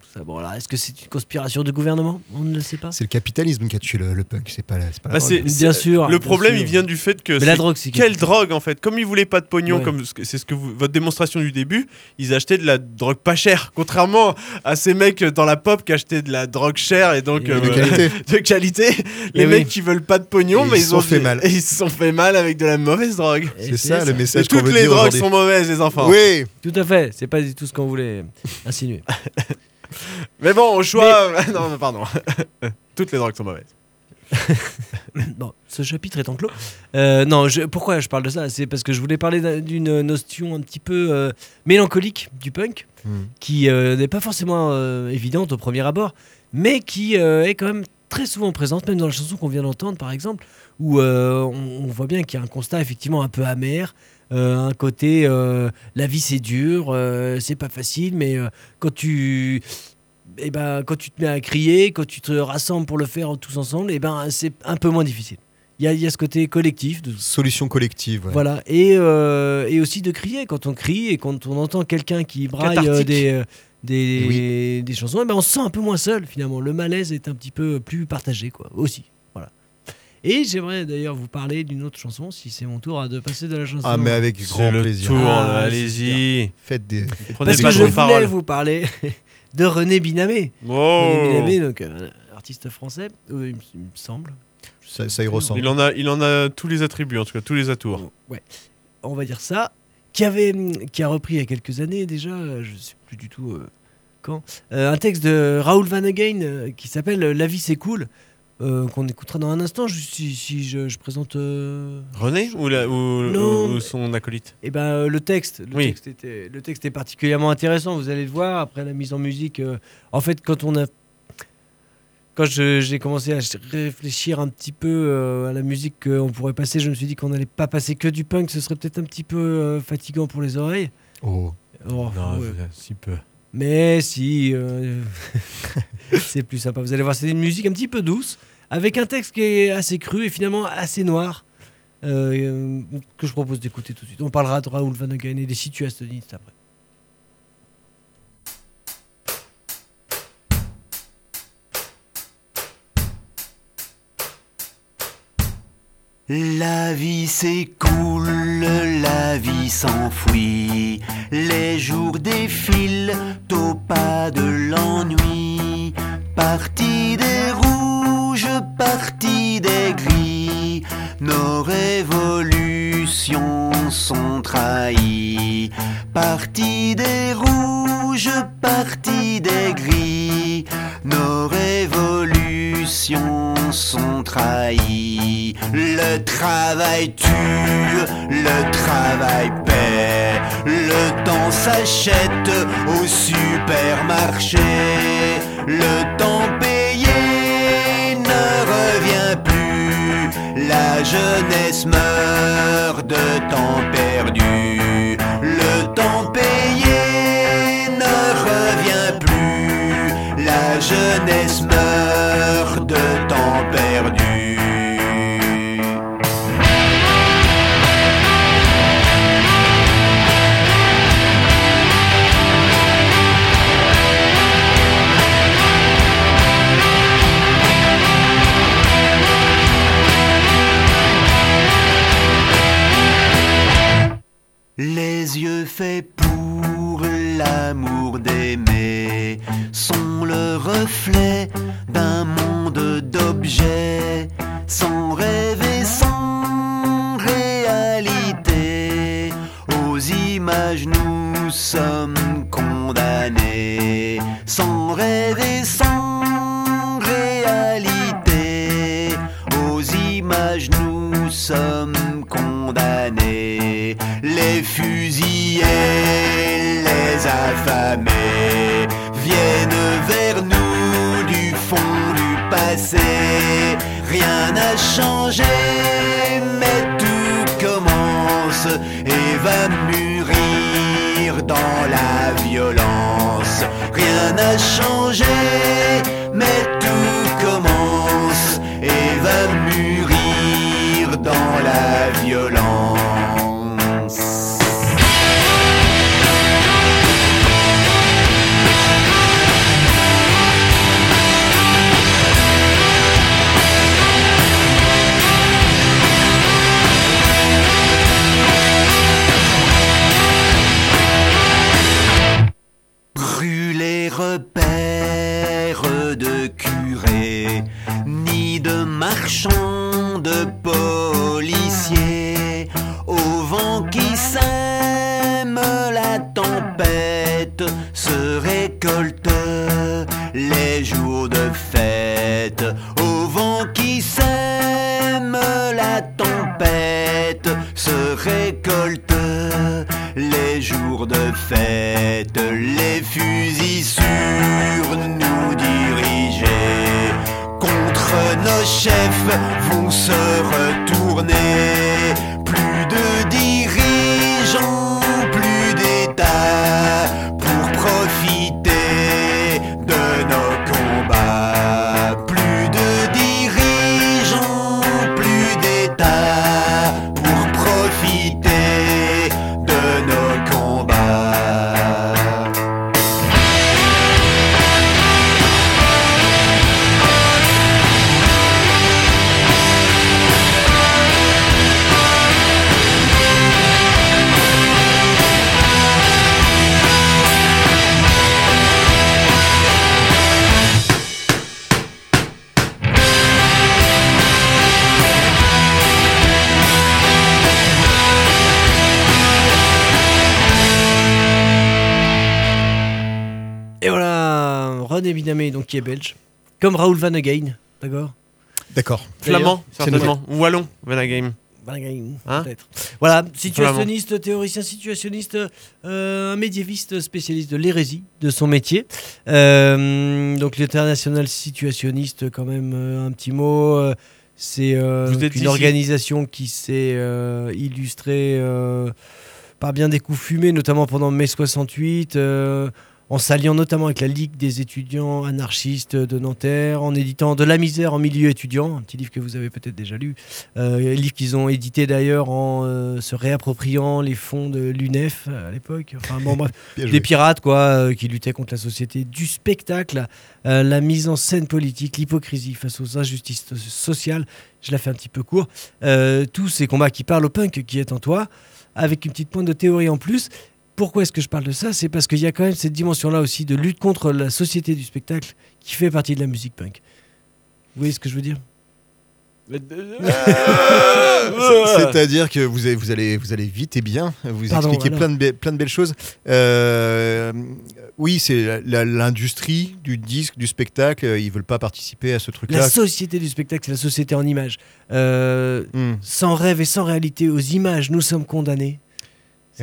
[SPEAKER 3] tout ça. Bon, alors, est-ce que c'est une conspiration du gouvernement? On ne le sait pas.
[SPEAKER 1] C'est le capitalisme qui a tué le, le punk, c'est pas la, c'est pas la
[SPEAKER 2] Bah,
[SPEAKER 1] drogue.
[SPEAKER 2] c'est-
[SPEAKER 3] Bien sûr,
[SPEAKER 2] Le
[SPEAKER 3] bien
[SPEAKER 2] problème,
[SPEAKER 3] sûr.
[SPEAKER 2] il vient du fait que.
[SPEAKER 3] Mais
[SPEAKER 2] c'est-
[SPEAKER 3] la drogue, c'est
[SPEAKER 2] Quelle drogue en fait? Comme ils voulaient pas de pognon,
[SPEAKER 3] Ouais.
[SPEAKER 2] comme ce que- c'est ce que vous, votre démonstration du début, ils achetaient de la drogue pas chère. Contrairement à ces mecs dans la pop qui achetaient de la drogue chère et donc
[SPEAKER 3] Et
[SPEAKER 2] euh,
[SPEAKER 1] de qualité.
[SPEAKER 2] de qualité. Les
[SPEAKER 3] Eh oui.
[SPEAKER 2] mecs qui veulent pas de pognon,
[SPEAKER 1] Et
[SPEAKER 2] mais
[SPEAKER 1] ils
[SPEAKER 2] ils,
[SPEAKER 1] se
[SPEAKER 2] ont
[SPEAKER 1] sont fait
[SPEAKER 2] dit-
[SPEAKER 1] mal.
[SPEAKER 2] ils se sont fait mal avec de la mauvaise drogue.
[SPEAKER 1] C'est ça, le message qu'on
[SPEAKER 2] toutes
[SPEAKER 1] veut
[SPEAKER 2] les
[SPEAKER 1] dire
[SPEAKER 2] drogues sont mauvaises, les enfants.
[SPEAKER 1] Oui,
[SPEAKER 3] Tout à fait, c'est pas du tout ce qu'on voulait insinuer.
[SPEAKER 2] Mais bon, au choix. non, mais pardon. toutes les drogues sont mauvaises.
[SPEAKER 3] bon, ce chapitre étant clos. Euh, non, je- pourquoi je parle de ça? C'est parce que je voulais parler d'un- d'une notion un petit peu euh, mélancolique du punk,
[SPEAKER 1] Hmm.
[SPEAKER 3] qui euh, n'est pas forcément évidente au premier abord, mais qui est quand même très souvent présente, même dans la chanson qu'on vient d'entendre par exemple, où on, on voit bien qu'il y a un constat effectivement un peu amer. Euh, un côté, euh, la vie c'est dur, euh, c'est pas facile, mais euh, quand tu, eh ben, quand tu te mets à crier, quand tu te rassembles pour le faire tous ensemble, eh ben, c'est un peu moins difficile. Il y a, il y a ce côté collectif, de,
[SPEAKER 1] solution collective. ouais.
[SPEAKER 3] voilà, et, euh, et aussi de crier. Quand on crie et quand on entend quelqu'un qui braille euh, des, euh, des,
[SPEAKER 1] Oui.
[SPEAKER 3] des chansons, eh ben, on se sent un peu moins seul finalement. Le malaise est un petit peu plus partagé, quoi, aussi. Et j'aimerais d'ailleurs vous parler d'une autre chanson, si c'est mon tour à de passer de la chanson.
[SPEAKER 1] Ah, mais avec grand
[SPEAKER 2] le
[SPEAKER 1] plaisir.
[SPEAKER 2] tour,
[SPEAKER 3] Ah,
[SPEAKER 2] allez-y.
[SPEAKER 1] Faites des.
[SPEAKER 2] Prenez
[SPEAKER 3] Parce
[SPEAKER 2] pas
[SPEAKER 3] que je voulais vous parler de René Binamé.
[SPEAKER 2] Oh.
[SPEAKER 3] René Binamé, donc euh, artiste français, euh, il, me- semble.
[SPEAKER 1] Ça, ça y ressemble.
[SPEAKER 2] Il en a, il en a tous les attributs, en tout cas, tous les atours.
[SPEAKER 3] Ouais, on va dire ça. Qui, avait, hum, qui a repris il y a quelques années déjà, euh, je ne sais plus du tout euh, quand, euh, un texte de Raoul Van Again euh, qui s'appelle La vie c'est cool, euh, qu'on écoutera dans un instant, si, si je, je présente. euh,
[SPEAKER 2] René ou, la- ou-
[SPEAKER 3] Non.
[SPEAKER 2] ou son acolyte?
[SPEAKER 3] Eh ben, euh, le texte, le,
[SPEAKER 2] Oui.
[SPEAKER 3] texte était, le texte est particulièrement intéressant, vous allez le voir, après la mise en musique. euh, en fait, quand on a... Quand j'ai commencé à ch- réfléchir un petit peu euh, à la musique qu'on pourrait passer, je me suis dit qu'on n'allait pas passer que du punk, ce serait peut-être un petit peu euh, fatigant pour les oreilles.
[SPEAKER 1] Oh.
[SPEAKER 3] Oh,
[SPEAKER 2] Non,
[SPEAKER 3] ouais.
[SPEAKER 2] si peu.
[SPEAKER 3] Mais si, euh, c'est plus sympa. Vous allez voir, c'est une musique un petit peu douce, avec un texte qui est assez cru et finalement assez noir, euh, que je propose d'écouter tout de suite. On parlera de Raoul Van Again et des situationnistes après.
[SPEAKER 6] La vie s'écoule, la vie s'enfuit, les jours défilent au pas de l'ennui. Parti des rouges, parti des gris, nos révolutions sont trahies. Parti des rouges, parti des gris, nos révolutions sont trahies. Le travail tue, le travail paie, le temps s'achète au supermarché, le temps la jeunesse meurt de temps perdu, le temps payé ne revient plus, la jeunesse meurt de temps qui
[SPEAKER 3] est belge. Comme Raoul Van Again, d'accord?
[SPEAKER 1] D'accord.
[SPEAKER 2] Flamand,
[SPEAKER 1] c'est
[SPEAKER 2] certainement. Ou wallon.
[SPEAKER 3] Van Again,
[SPEAKER 2] Hein?
[SPEAKER 3] peut-être. Voilà, situationniste, théoricien situationniste, euh, un médiéviste spécialiste de l'hérésie de son métier. Euh, donc l'international situationniste, quand même, euh, un petit mot. euh, c'est euh, une organisation qui s'est euh, illustrée euh, par bien des coups fumés, notamment pendant mai 68. Euh, en s'alliant notamment avec la Ligue des étudiants anarchistes de Nanterre, en éditant De la misère en milieu étudiant, un petit livre que vous avez peut-être déjà lu, euh, un livre qu'ils ont édité d'ailleurs en euh, se réappropriant les fonds de l'UNEF à l'époque. Enfin bon, bref, des pirates quoi, euh, qui luttaient contre la société du spectacle, euh, la mise en scène politique, l'hypocrisie face aux injustices so- sociales. Je la fais un petit peu court. Euh, tous ces combats qui parlent au punk qui est en toi, avec une petite pointe de théorie en plus. Pourquoi est-ce que je parle de ça? C'est parce qu'il y a quand même cette dimension-là aussi de lutte contre la société du spectacle qui fait partie de la musique punk. Vous voyez ce que je veux dire?
[SPEAKER 1] C'est- C'est-à-dire que vous allez, vous, allez, vous allez vite et bien, vous
[SPEAKER 3] Pardon,
[SPEAKER 1] expliquez
[SPEAKER 3] voilà.
[SPEAKER 1] plein, de be- plein de belles choses. Euh, oui, c'est la- la- l'industrie du disque, du spectacle, euh, ils veulent pas participer à ce
[SPEAKER 3] La
[SPEAKER 1] truc-là.
[SPEAKER 3] société du spectacle, c'est la société en images. Euh,
[SPEAKER 1] Hmm.
[SPEAKER 3] sans rêve et sans réalité, aux images, nous sommes condamnés.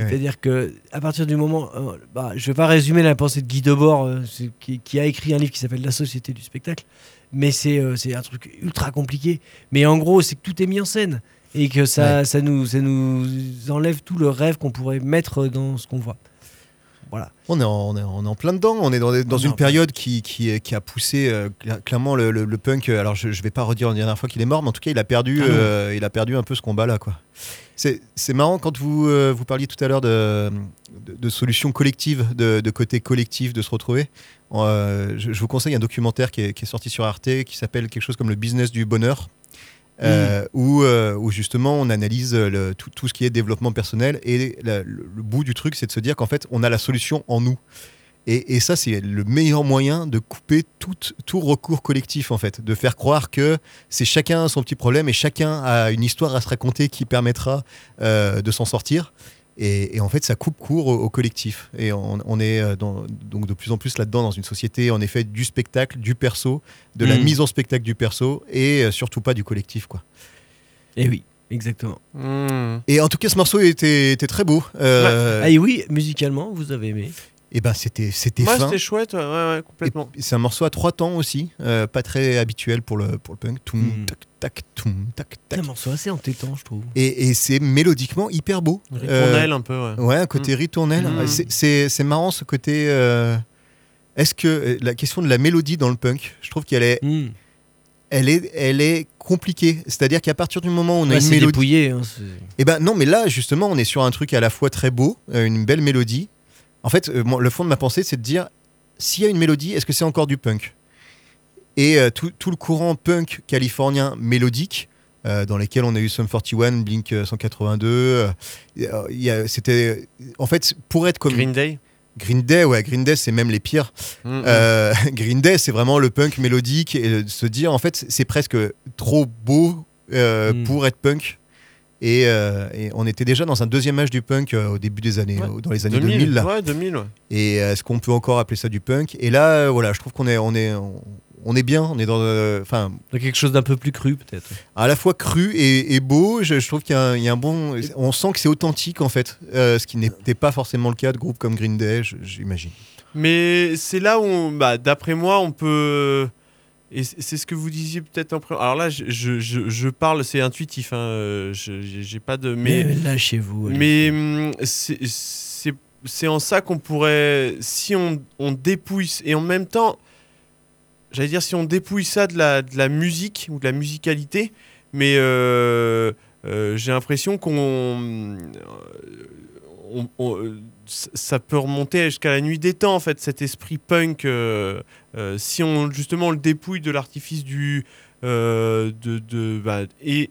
[SPEAKER 3] C'est-à-dire que à partir du moment, euh, bah, je vais pas résumer la pensée de Guy Debord, euh, qui, qui a écrit un livre qui s'appelle La société du spectacle, mais c'est euh, un truc ultra compliqué. Mais en gros, c'est que tout est mis en scène et que ça, ça nous ça nous enlève tout le rêve qu'on pourrait mettre dans ce qu'on voit. Voilà.
[SPEAKER 1] On est, en, on, est, on est en plein dedans. On est dans, dans
[SPEAKER 3] On est
[SPEAKER 1] une période qui, qui, a poussé euh, cla- clairement le, le- le punk. Alors, je, je vais pas redire la dernière fois qu'il est mort, mais en tout cas, il a perdu,
[SPEAKER 3] Ah
[SPEAKER 1] euh, il a perdu un peu ce combat-là. quoi. C'est marrant quand vous, euh, vous parliez tout à l'heure de, de, de solutions collectives, de, de côté collectif, de se retrouver. Euh, je, je vous conseille un documentaire qui est, qui est sorti sur Arte qui s'appelle quelque chose comme le business du bonheur. euh, où, euh, où justement on analyse le- tout, tout ce qui est développement personnel et la- le, le bout du truc c'est de se dire qu'en fait on a la solution en nous et, et ça c'est le meilleur moyen de couper tout, tout recours collectif en fait de faire croire que c'est chacun son petit problème et chacun a une histoire à se raconter qui permettra euh, de s'en sortir et, et en fait ça coupe court au, au collectif et on, on est euh, dans- donc de plus en plus là-dedans dans une société en effet du spectacle du perso de la
[SPEAKER 3] Mm.
[SPEAKER 1] mise en spectacle du perso et euh, surtout pas du collectif quoi
[SPEAKER 3] Et oui, exactement.
[SPEAKER 2] Hmm.
[SPEAKER 1] et en tout cas, ce morceau était, était très beau. Euh,
[SPEAKER 3] Ah et oui, musicalement, vous avez aimé.
[SPEAKER 1] Et ben, c'était, c'était
[SPEAKER 2] Moi,
[SPEAKER 1] fin.
[SPEAKER 2] c'était chouette, ouais, ouais, ouais, complètement.
[SPEAKER 1] Et c'est un morceau à trois temps aussi, euh, pas très habituel pour le, pour le punk. Toum,
[SPEAKER 3] Hmm.
[SPEAKER 1] tac, tac, toum, tac,
[SPEAKER 3] C'est
[SPEAKER 1] tac.
[SPEAKER 3] un morceau assez entêtant, je trouve.
[SPEAKER 1] Et, et c'est mélodiquement hyper beau. Euh,
[SPEAKER 2] Ritournelle un peu, ouais.
[SPEAKER 1] ouais, un côté ritournelle.
[SPEAKER 2] Mm.
[SPEAKER 1] C'est, c'est, c'est marrant ce côté. euh, Est-ce que euh, la question de la mélodie dans le punk, je trouve qu'elle est,
[SPEAKER 3] Hmm.
[SPEAKER 1] elle est, elle est compliquée. C'est-à-dire qu'à partir du moment où on a une
[SPEAKER 3] c'est
[SPEAKER 1] mélodie.
[SPEAKER 3] dépouillé. hein, c'est-
[SPEAKER 1] Eh ben non, mais là justement, on est sur un truc à la fois très beau, euh, une belle mélodie. En fait, euh, le fond de ma pensée, c'est de dire s'il y a une mélodie, est-ce que c'est encore du punk? Et euh, tout, tout le courant punk californien mélodique, euh, dans lesquels on a eu Sum 41, Blink euh, 182, euh, il y a- c'était en fait pour être comme
[SPEAKER 2] Green Day?
[SPEAKER 1] Green Day, ouais, Green Day, c'est même les pires.
[SPEAKER 2] Hmm,
[SPEAKER 1] Euh, Green Day, c'est vraiment le punk mélodique et de se dire en fait c'est presque trop beau
[SPEAKER 3] Mm.
[SPEAKER 1] pour être punk. Et, euh, et on était déjà dans un deuxième âge du punk euh, au début des années,
[SPEAKER 2] Ouais.
[SPEAKER 1] euh, dans les années
[SPEAKER 2] 2000,
[SPEAKER 1] 2000. là.
[SPEAKER 2] Ouais, 2000, ouais.
[SPEAKER 1] Et est-ce qu'on peut encore appeler ça du punk? Et là, euh, voilà, je trouve qu'on est, on est, on, on est bien. On est dans, enfin,
[SPEAKER 3] quelque chose d'un peu plus cru, peut-être.
[SPEAKER 1] à la fois cru et, et beau. Je, je trouve qu'il y, a un- il y a un bon. On sent que c'est authentique en fait, euh, ce qui n'était pas forcément le cas de groupes comme Green Day, j'imagine.
[SPEAKER 2] Mais c'est là où, bah, d'après moi, on peut. Et c'est ce que vous disiez peut-être en premier. Alors là, je, je, parle, c'est intuitif. Hein, euh, je- j'ai pas de. Mais,
[SPEAKER 3] Mais lâchez-vous.
[SPEAKER 2] mais hum, c'est- en ça qu'on pourrait. Si on, on dépouille. Et en même temps, j'allais dire, si on dépouille ça de la, de la musique ou de la musicalité, mais euh, euh, j'ai l'impression qu'on. on- on- ça- peut remonter jusqu'à la nuit des temps, en fait, cet esprit punk. euh, euh, si on justement le dépouille de l'artifice du. euh, de, de, bah, et,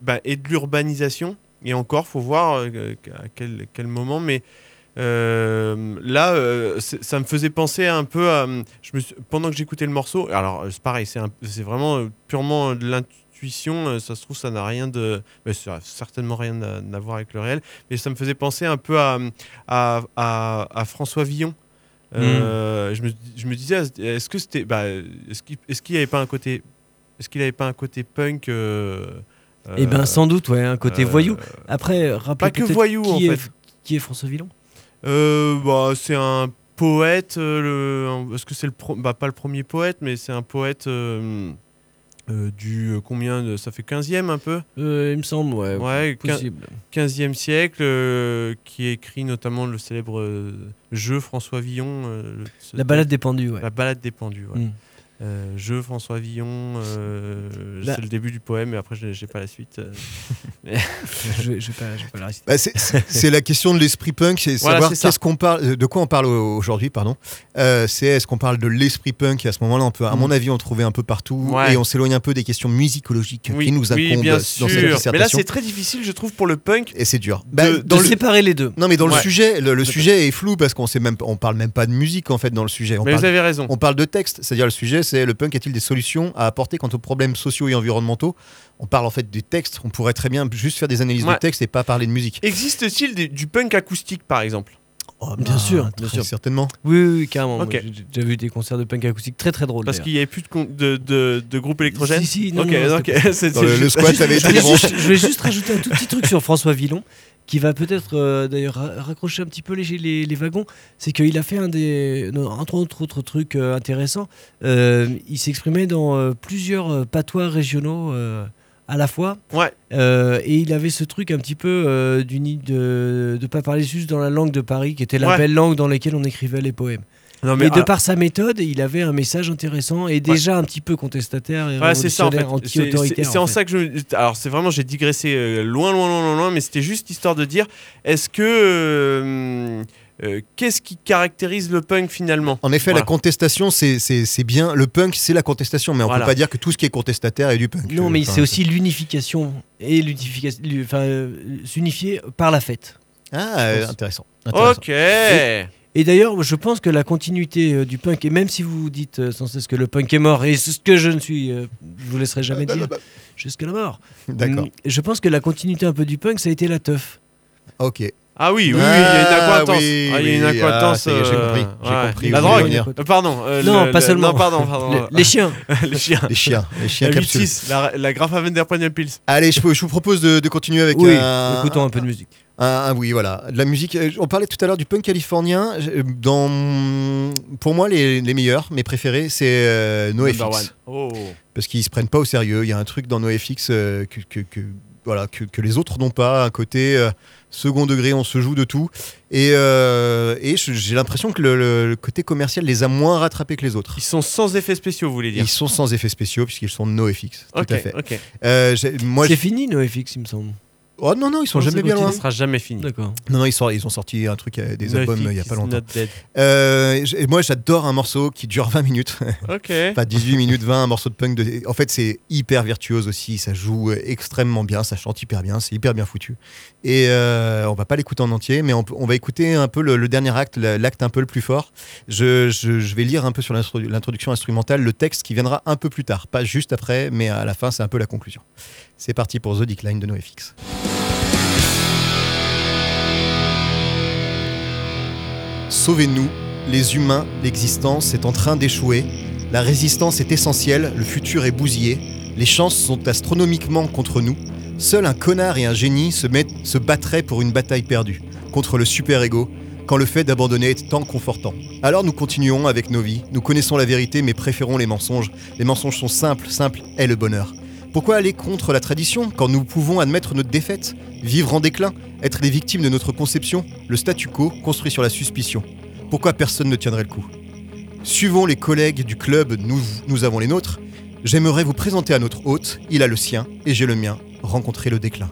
[SPEAKER 2] bah, et de l'urbanisation. Et encore, faut voir à quel, quel moment, mais là, ça me faisait penser un peu à. Je me suis- pendant que j'écoutais le morceau, alors c'est pareil, c'est vraiment purement de euh, Ça se trouve, ça n'a rien de. mais ça a certainement rien à, à voir avec le réel, mais ça me faisait penser un peu à, à, François Villon. Euh, je, me, je me disais, est-ce que c'était. Bah, est-ce qu'il qu'il n'y avait pas un côté. Est-ce qu'il n'avait pas un côté punk euh,
[SPEAKER 3] Eh ben,
[SPEAKER 2] euh,
[SPEAKER 3] sans doute, ouais, un côté
[SPEAKER 2] euh,
[SPEAKER 3] voyou. Après, rappelez
[SPEAKER 2] Pas que
[SPEAKER 3] peut-être
[SPEAKER 2] voyou,
[SPEAKER 3] qui
[SPEAKER 2] en
[SPEAKER 3] est,
[SPEAKER 2] fait.
[SPEAKER 3] Qui est François Villon?
[SPEAKER 2] Bah, c'est un poète. le, est-ce que c'est le pro- bah, pas le premier poète, mais c'est un poète. Euh, du euh, combien de, Ça fait 15e un peu
[SPEAKER 3] Euh, il me semble, ouais.
[SPEAKER 2] Ouais,
[SPEAKER 3] possible.
[SPEAKER 2] 15e siècle, euh, qui écrit notamment le célèbre euh, jeu François Villon. le-
[SPEAKER 3] La balade des pendus, ouais.
[SPEAKER 2] La balade des pendus, ouais.
[SPEAKER 3] Mm.
[SPEAKER 2] Euh, jeu François Villon, euh, c'est le début du poème, et après j'ai pas la suite. euh.
[SPEAKER 3] je, vais- je vais pas, je pas la réciter.
[SPEAKER 1] Bah, c'est- la question de l'esprit punk, c'est
[SPEAKER 2] Voilà,
[SPEAKER 1] savoir
[SPEAKER 2] c'est ça.
[SPEAKER 1] qu'est-ce qu'on parle, de quoi on parle au- aujourd'hui, pardon. Euh, c'est est-ce qu'on parle de l'esprit punk et à ce moment-là, on peut, à
[SPEAKER 3] Mm.
[SPEAKER 1] mon avis, on trouvait un peu partout
[SPEAKER 2] Ouais.
[SPEAKER 1] et on s'éloigne un peu des questions musicologiques
[SPEAKER 2] Oui,
[SPEAKER 1] qui nous
[SPEAKER 2] oui,
[SPEAKER 1] incombent
[SPEAKER 2] bien
[SPEAKER 1] dans
[SPEAKER 2] sûr.
[SPEAKER 1] cette
[SPEAKER 2] Mais là,
[SPEAKER 1] dissertation.
[SPEAKER 2] c'est très difficile, je trouve, pour le punk.
[SPEAKER 1] et c'est dur. Bah,
[SPEAKER 2] de-
[SPEAKER 1] dans
[SPEAKER 3] de
[SPEAKER 1] le-
[SPEAKER 3] séparer les deux.
[SPEAKER 1] Non, mais dans le sujet, le, le sujet est flou parce qu'on sait même, on parle même pas de musique en fait dans le sujet. On
[SPEAKER 2] Mais
[SPEAKER 1] parle
[SPEAKER 2] vous avez raison.
[SPEAKER 1] On parle de texte, c'est-à-dire le sujet, c'est le punk a-t-il des solutions à apporter quant aux problèmes sociaux et environnementaux? On parle en fait des textes, on pourrait très bien juste faire des analyses
[SPEAKER 2] Ouais.
[SPEAKER 1] de texte et pas parler de musique.
[SPEAKER 2] Existe-t-il du punk acoustique, par exemple?
[SPEAKER 1] Oh,
[SPEAKER 3] Bien sûr,
[SPEAKER 1] très
[SPEAKER 3] bien sûr.
[SPEAKER 1] Certainement.
[SPEAKER 3] Oui, oui, oui, carrément. J'ai j'ai vu des concerts de punk acoustique très très drôles.
[SPEAKER 2] Parce qu'il n'y avait plus de, de, de, de groupe électrogène
[SPEAKER 3] Si, si, non,
[SPEAKER 1] le, squat avait été
[SPEAKER 3] je voulais juste rajouter un tout petit truc sur François Villon qui va peut-être euh, d'ailleurs ra- raccrocher un petit peu les, les, les wagons. C'est qu'il a fait un des, entre autres, autres trucs euh, intéressants. Euh, il s'exprimait dans plusieurs patois régionaux à la fois.
[SPEAKER 2] Ouais.
[SPEAKER 3] Euh, et il avait ce truc un petit peu euh, d'uni- de ne pas parler juste dans la langue de Paris, qui était la
[SPEAKER 2] Ouais.
[SPEAKER 3] belle langue dans laquelle on écrivait les poèmes.
[SPEAKER 2] Non,
[SPEAKER 3] Mais,
[SPEAKER 2] mais,
[SPEAKER 3] de par sa méthode, il avait un message intéressant et déjà un petit peu contestataire et
[SPEAKER 2] ouais, c'est ça en fait.
[SPEAKER 3] anti-autoritaire.
[SPEAKER 2] C'est c'est en,
[SPEAKER 3] fait.
[SPEAKER 2] ça que je. Alors, c'est vraiment, j'ai digressé euh, loin, loin, loin, loin, loin, mais c'était juste histoire de dire est-ce que. euh, euh, Qu'est-ce qui caractérise le punk finalement?
[SPEAKER 1] En effet,
[SPEAKER 2] Voilà.
[SPEAKER 1] la contestation, c'est- bien. Le punk, c'est la contestation, mais on
[SPEAKER 2] Voilà.
[SPEAKER 1] peut pas dire que tout ce qui est contestataire est du punk.
[SPEAKER 3] Non, mais
[SPEAKER 1] Enfin,
[SPEAKER 3] c'est aussi l'unification et l'unification, enfin, euh, s'unifier par la fête.
[SPEAKER 1] Ah, euh, intéressant. intéressant.
[SPEAKER 2] Ok.
[SPEAKER 3] Et d'ailleurs, je pense que la continuité euh, du punk, et même si vous dites euh, sans cesse que le punk est mort, et c'est ce que je ne suis, euh, je vous laisserai jamais dire jusqu'à la mort.
[SPEAKER 1] D'accord.
[SPEAKER 3] Mm, Je pense que la continuité un peu du punk, ça a été la teuf.
[SPEAKER 1] Ok.
[SPEAKER 2] Ah oui, oui, oui, il y a
[SPEAKER 1] Ah,
[SPEAKER 2] une acquaintance.
[SPEAKER 1] oui,
[SPEAKER 2] Ah, il y a une acquaintance.
[SPEAKER 1] ah, est, j'ai
[SPEAKER 2] euh,
[SPEAKER 1] compris, j'ai
[SPEAKER 2] ouais.
[SPEAKER 1] compris
[SPEAKER 2] La drogue.
[SPEAKER 1] venir.
[SPEAKER 2] Euh, pardon. euh,
[SPEAKER 3] Non,
[SPEAKER 2] le-
[SPEAKER 3] pas
[SPEAKER 2] le-
[SPEAKER 3] seulement.
[SPEAKER 2] Non, pardon, pardon.
[SPEAKER 3] Le- les chiens.
[SPEAKER 2] les chiens.
[SPEAKER 1] Les chiens, les chiens
[SPEAKER 2] La
[SPEAKER 1] capsules.
[SPEAKER 2] 8-6, la, la Grafhaven der Pils.
[SPEAKER 1] Allez, je, je vous propose de, de continuer avec
[SPEAKER 3] Oui,
[SPEAKER 1] un,
[SPEAKER 3] écoutons un peu de musique.
[SPEAKER 1] un- un- oui, voilà, de la musique. On parlait tout à l'heure du punk californien. Dans, pour moi, les, les meilleurs, mes préférés, c'est euh, NoFX.
[SPEAKER 2] Oh.
[SPEAKER 1] parce qu'ils se prennent pas au sérieux. Il y a un truc dans NoFX euh, que, que, que- voilà, que, que les autres n'ont pas, un côté euh, second degré, on se joue de tout. Et, euh, et j'ai l'impression que le, le- le côté commercial les a moins rattrapés que les autres.
[SPEAKER 2] Ils sont sans effets spéciaux, vous voulez dire
[SPEAKER 1] Ils sont sans effets spéciaux puisqu'ils sont NoFX. Tout à fait.
[SPEAKER 2] ok.
[SPEAKER 1] Euh, moi,
[SPEAKER 3] C'est fini, NoFX, il me semble.
[SPEAKER 1] Oh non non, ils sont
[SPEAKER 3] Non,
[SPEAKER 1] jamais bien loin.
[SPEAKER 2] Ça sera jamais fini.
[SPEAKER 3] D'accord.
[SPEAKER 1] Non non, ils, sortent- ils ont sorti un truc, euh, des albums euh, il y a pas longtemps. Euh, j'ai- moi, j'adore un morceau qui dure 20 minutes.
[SPEAKER 2] Ok.
[SPEAKER 1] Pas 18 minutes 20, un morceau de punk. De... En fait, c'est hyper virtuose aussi. Ça joue extrêmement bien, ça chante hyper bien, c'est hyper bien foutu. Et euh, on va pas l'écouter en entier, mais on, va écouter un peu le, le dernier acte, la- l'acte un peu le plus fort. Je, je- je vais lire un peu sur l'introduction instrumentale le texte qui viendra un peu plus tard, pas juste après, mais à la fin, c'est un peu la conclusion. C'est parti pour The Decline de NoFX. Sauvez-nous, les humains, l'existence est en train d'échouer. La résistance est essentielle, le futur est bousillé. Les chances sont astronomiquement contre nous. Seul un connard et un génie se, se battraient pour une bataille perdue, contre le super-ego, quand le fait d'abandonner est tant confortant. Alors nous continuons avec nos vies. Nous connaissons la vérité mais préférons les mensonges. Les mensonges sont simples, simple est le bonheur. Pourquoi aller contre la tradition quand nous pouvons admettre notre défaite Vivre en déclin Être les victimes de notre conception Le statu quo construit sur la suspicion? Pourquoi personne ne tiendrait le coup? Suivons les collègues du club, nous, nous avons les nôtres. J'aimerais vous présenter à notre hôte, il a le sien et j'ai le mien, rencontrer le déclin.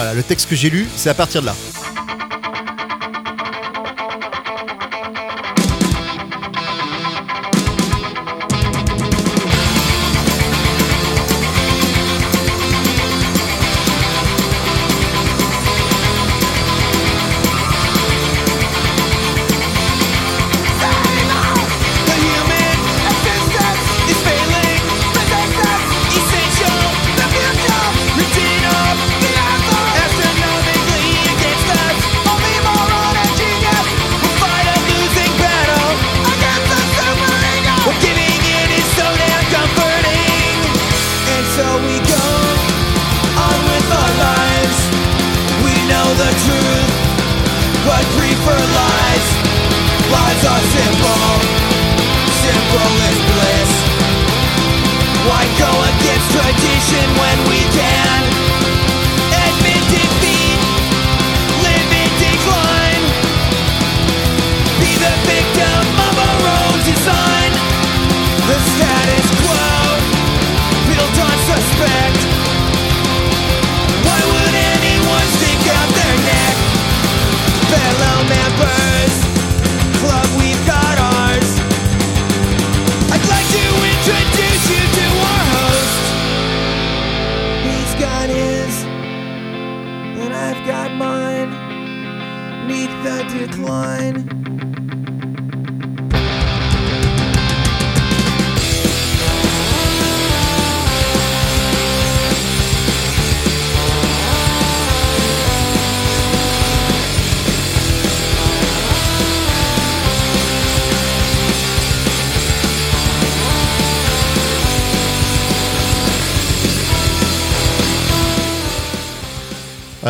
[SPEAKER 1] Voilà, le texte que j'ai lu, c'est à partir de là.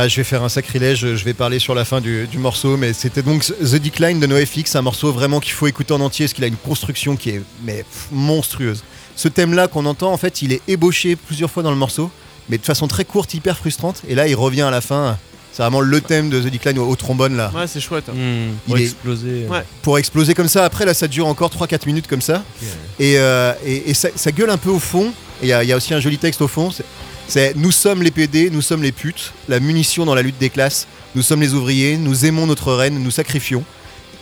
[SPEAKER 1] Ah, je vais faire un sacrilège, je vais parler sur la fin du, du morceau, mais c'était donc The Decline de NoFX, un morceau vraiment qu'il faut écouter en entier, parce qu'il a une construction qui est mais, pff, monstrueuse. Ce thème-là qu'on entend, en fait, il est ébauché plusieurs fois dans le morceau, mais de façon très courte, hyper frustrante, et là, il revient à la fin. C'est vraiment le thème de The Decline au, au trombone, là.
[SPEAKER 2] Ouais, c'est chouette. hein.
[SPEAKER 3] Hmm, pour
[SPEAKER 1] Il est-
[SPEAKER 3] exploser.
[SPEAKER 2] Ouais.
[SPEAKER 1] Pour exploser comme ça, après, là, ça dure encore 3-4 minutes comme ça. Et, euh, et, et ça, ça gueule un peu au fond. Et il y, a- il y a aussi un joli texte au fond. C'est- Nous sommes les PD, nous sommes les putes, la munition dans la lutte des classes. Nous sommes les ouvriers, nous aimons notre reine, nous sacrifions.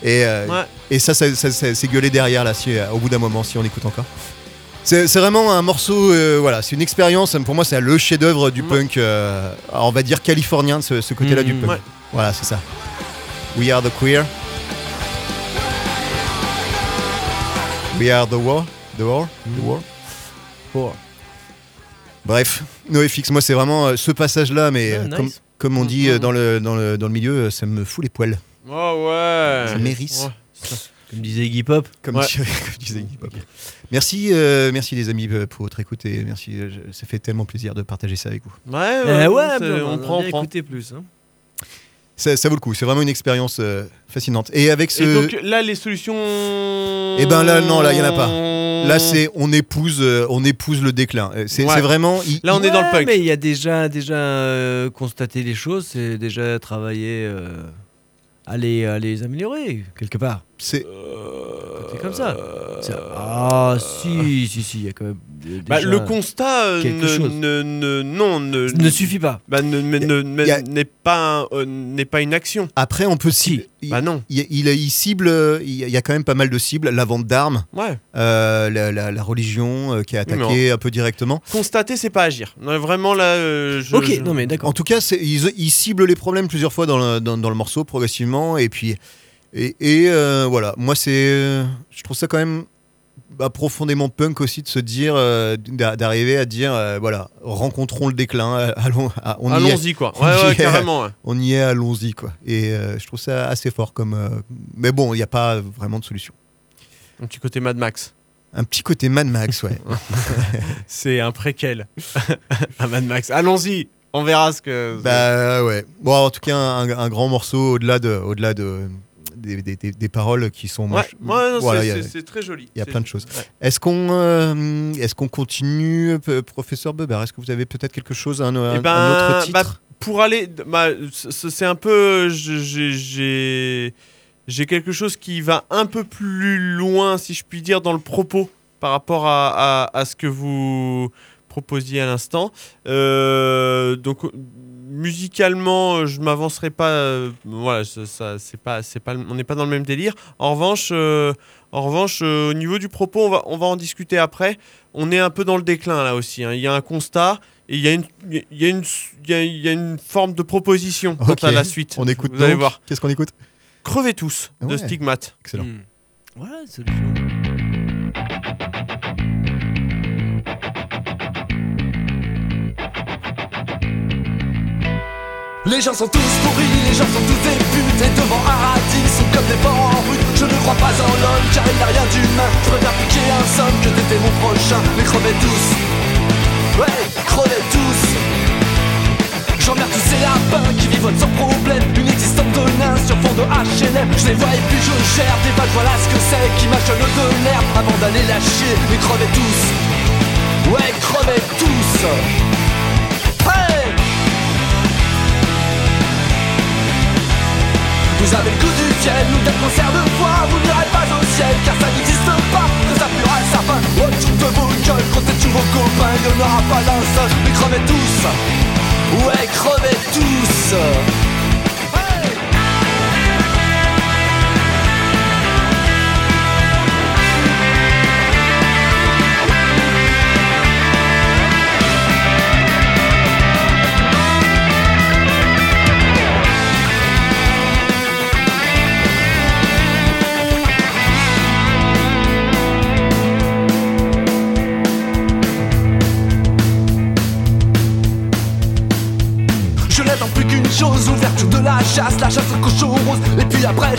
[SPEAKER 1] Et, euh,
[SPEAKER 2] Ouais.
[SPEAKER 1] et ça, ça, ça- ça- c'est gueulé derrière, là, si, euh, au bout d'un moment, si on écoute encore. C'est vraiment un morceau, euh, voilà, c'est une expérience. Pour moi, c'est le chef-d'œuvre du punk, euh, on va dire californien, de ce, ce côté-là du
[SPEAKER 3] Mhm.
[SPEAKER 1] punk.
[SPEAKER 2] Ouais.
[SPEAKER 1] Voilà, c'est ça. We are the queer. We are the war. The war? The war?
[SPEAKER 3] War.
[SPEAKER 1] Bref, NoFX, moi c'est vraiment euh, ce passage-là, mais
[SPEAKER 3] Ah,
[SPEAKER 1] euh,
[SPEAKER 3] nice.
[SPEAKER 1] comme, comme on dit euh, dans le, dans, le, dans le milieu, euh, ça me fout les poils.
[SPEAKER 2] Oh ouais.
[SPEAKER 1] Ça mérisse.
[SPEAKER 2] Ouais.
[SPEAKER 3] Comme disait Iggy Pop.
[SPEAKER 1] Comme,
[SPEAKER 2] Ouais.
[SPEAKER 1] dirait- comme disait Iggy Pop. Merci, euh, merci les amis euh, pour votre écoute et merci, euh, je- ça fait tellement plaisir de partager ça avec vous.
[SPEAKER 2] Ouais,
[SPEAKER 3] Eh
[SPEAKER 2] ouais,
[SPEAKER 3] ouais,
[SPEAKER 2] c'est-
[SPEAKER 3] bah,
[SPEAKER 2] on
[SPEAKER 3] a
[SPEAKER 2] prend, on prend.
[SPEAKER 3] plus. hein.
[SPEAKER 1] Ça, ça vaut le coup, c'est vraiment une expérience euh, fascinante. Et avec ce...
[SPEAKER 2] Et donc là, les solutions.
[SPEAKER 1] Eh ben là, non, là, y en a pas. Là, c'est on épouse, euh, on épouse le déclin. C'est
[SPEAKER 2] Ouais.
[SPEAKER 1] vraiment. il-
[SPEAKER 2] Là, on est dans le punk.
[SPEAKER 3] Mais il y a déjà, déjà euh, constaté les choses, c'est déjà travailler euh, à, les, à les améliorer, quelque part.
[SPEAKER 1] c'est
[SPEAKER 3] C'est comme ça. C'est- Ah, si, si, si, il y a quand même. Euh,
[SPEAKER 2] Bah, le constat euh, ne,
[SPEAKER 3] chose.
[SPEAKER 2] ne, ne- non ne,
[SPEAKER 3] ne suffit pas.
[SPEAKER 2] bah,
[SPEAKER 1] a-
[SPEAKER 2] n'est pas euh, n'est pas une action.
[SPEAKER 1] après on peut
[SPEAKER 3] Si.
[SPEAKER 1] cibler- il-
[SPEAKER 2] Bah non.
[SPEAKER 1] il, il- il cible, euh, il y a quand même pas mal de cibles. La vente d'armes,
[SPEAKER 2] Ouais.
[SPEAKER 1] euh, la, la- la religion euh, qui est attaquée un peu directement.
[SPEAKER 2] Constater, c'est pas agir. Non, Vraiment là. euh, je-
[SPEAKER 3] ok,
[SPEAKER 2] je-
[SPEAKER 3] non mais
[SPEAKER 1] En
[SPEAKER 3] d'accord.
[SPEAKER 1] tout cas, ils, ils ciblent les problèmes plusieurs fois dans le, dans, dans le morceau progressivement. Et puis, et, et, euh, voilà, moi c'est, euh, je trouve ça quand même bah, profondément punk aussi de se dire, euh, d'a- d'arriver à dire, euh, voilà, rencontrons le déclin, euh, allons, ah, on y est.
[SPEAKER 2] Allons-y quoi.
[SPEAKER 1] On
[SPEAKER 2] Ouais,
[SPEAKER 1] y
[SPEAKER 2] ouais,
[SPEAKER 1] est.
[SPEAKER 2] carrément. ouais.
[SPEAKER 1] On y est, allons-y quoi. Et euh, je trouve ça assez fort comme. mais bon, il n'y a pas vraiment de solution.
[SPEAKER 2] Un petit côté Mad Max.
[SPEAKER 1] Un petit côté Mad Max, ouais.
[SPEAKER 2] C'est un préquel à Mad Max. Allons-y. On verra ce que.
[SPEAKER 1] bah ouais. Bon, en tout cas, un, un grand morceau au-delà de, au-delà de, des, des- des- des paroles qui sont.
[SPEAKER 2] Ouais, ouais,
[SPEAKER 1] voilà,
[SPEAKER 2] c'est- très joli.
[SPEAKER 1] il y a plein de choses.
[SPEAKER 2] ouais.
[SPEAKER 1] Est-ce qu'on euh, est-ce qu'on continue, professeur Beber Est-ce que vous avez peut-être quelque chose, un, un-
[SPEAKER 2] Eh ben,
[SPEAKER 1] un autre titre?
[SPEAKER 2] bah, pour aller, bah, c'est un peu, j'ai- j'ai j'ai quelque chose qui va un peu plus loin, si je puis dire, dans le propos par rapport à, à- à ce que vous proposiez à l'instant. Euh, donc musicalement, je m'avancerai pas. euh, voilà, ça, ça- c'est pas, c'est pas, on n'est pas dans le même délire. En revanche, euh, en revanche, euh, au niveau du propos, on va, on va en discuter après. On est un peu dans le déclin là aussi. hein. Il y a un constat et il y a une, il y a une, il y a, il y a une forme de proposition quant à la suite.
[SPEAKER 1] On écoute
[SPEAKER 2] Vous allez voir.
[SPEAKER 1] Qu'est-ce qu'on écoute?
[SPEAKER 2] Crevez tous de
[SPEAKER 1] Ouais.
[SPEAKER 2] Stigmate.
[SPEAKER 1] Excellent.
[SPEAKER 3] Hmm. Voilà, solution.
[SPEAKER 4] Les gens sont tous pourris, les gens sont tous des putes Et devant radis, sont comme des porcs en route Je ne crois pas en l'homme car il n'a rien d'humain. Je préfère piquer un somme que d'aider mon prochain. Mais crevez tous, ouais, crevez tous. J'emmerde tous ces lapins qui vivent sans problème. Une existence de nains sur fond de H&M. Je les vois et puis je gère des vagues, voilà ce que c'est Qui mâchonnent de l'herbe avant d'aller la chier Mais crevez tous, ouais, crevez tous Vous avez le goût du ciel ou d'un concert de Vous n'irez pas au ciel car ça n'existe pas Que ça purera sa fin Autour de vos gueules, comptez tous vos copains Il n'y en aura pas d'un seul Mais crevez tous. Ouais, crevez tous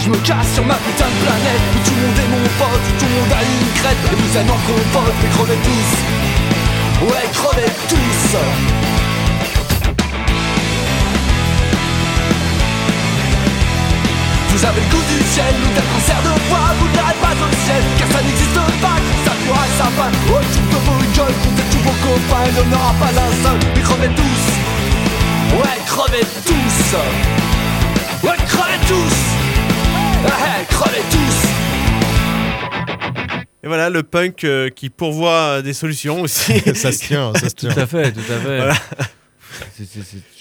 [SPEAKER 4] je me casse sur ma putain de planète. Où tout le monde est mon pote, où tout le monde a une crête. Et vous êtes en compote, mais crevez tous. Ouais, crevez tous. Vous avez le goût du ciel ou d'un concert de voix Vous n'irez pas au ciel. Car ça n'existe pas Ça pourra sa fin Autour de vos gueules, comptez tous vos copains Il n'y aura pas un seul, mais crevez tous. Ouais, crevez tous. Ouais, crevez tous Ouais, crevez tous
[SPEAKER 2] Et voilà le punk euh, qui pourvoit des solutions aussi.
[SPEAKER 1] ça se tient, ça se
[SPEAKER 3] Tout
[SPEAKER 1] tient.
[SPEAKER 3] à fait, tout à fait.
[SPEAKER 2] Voilà.
[SPEAKER 3] C'est-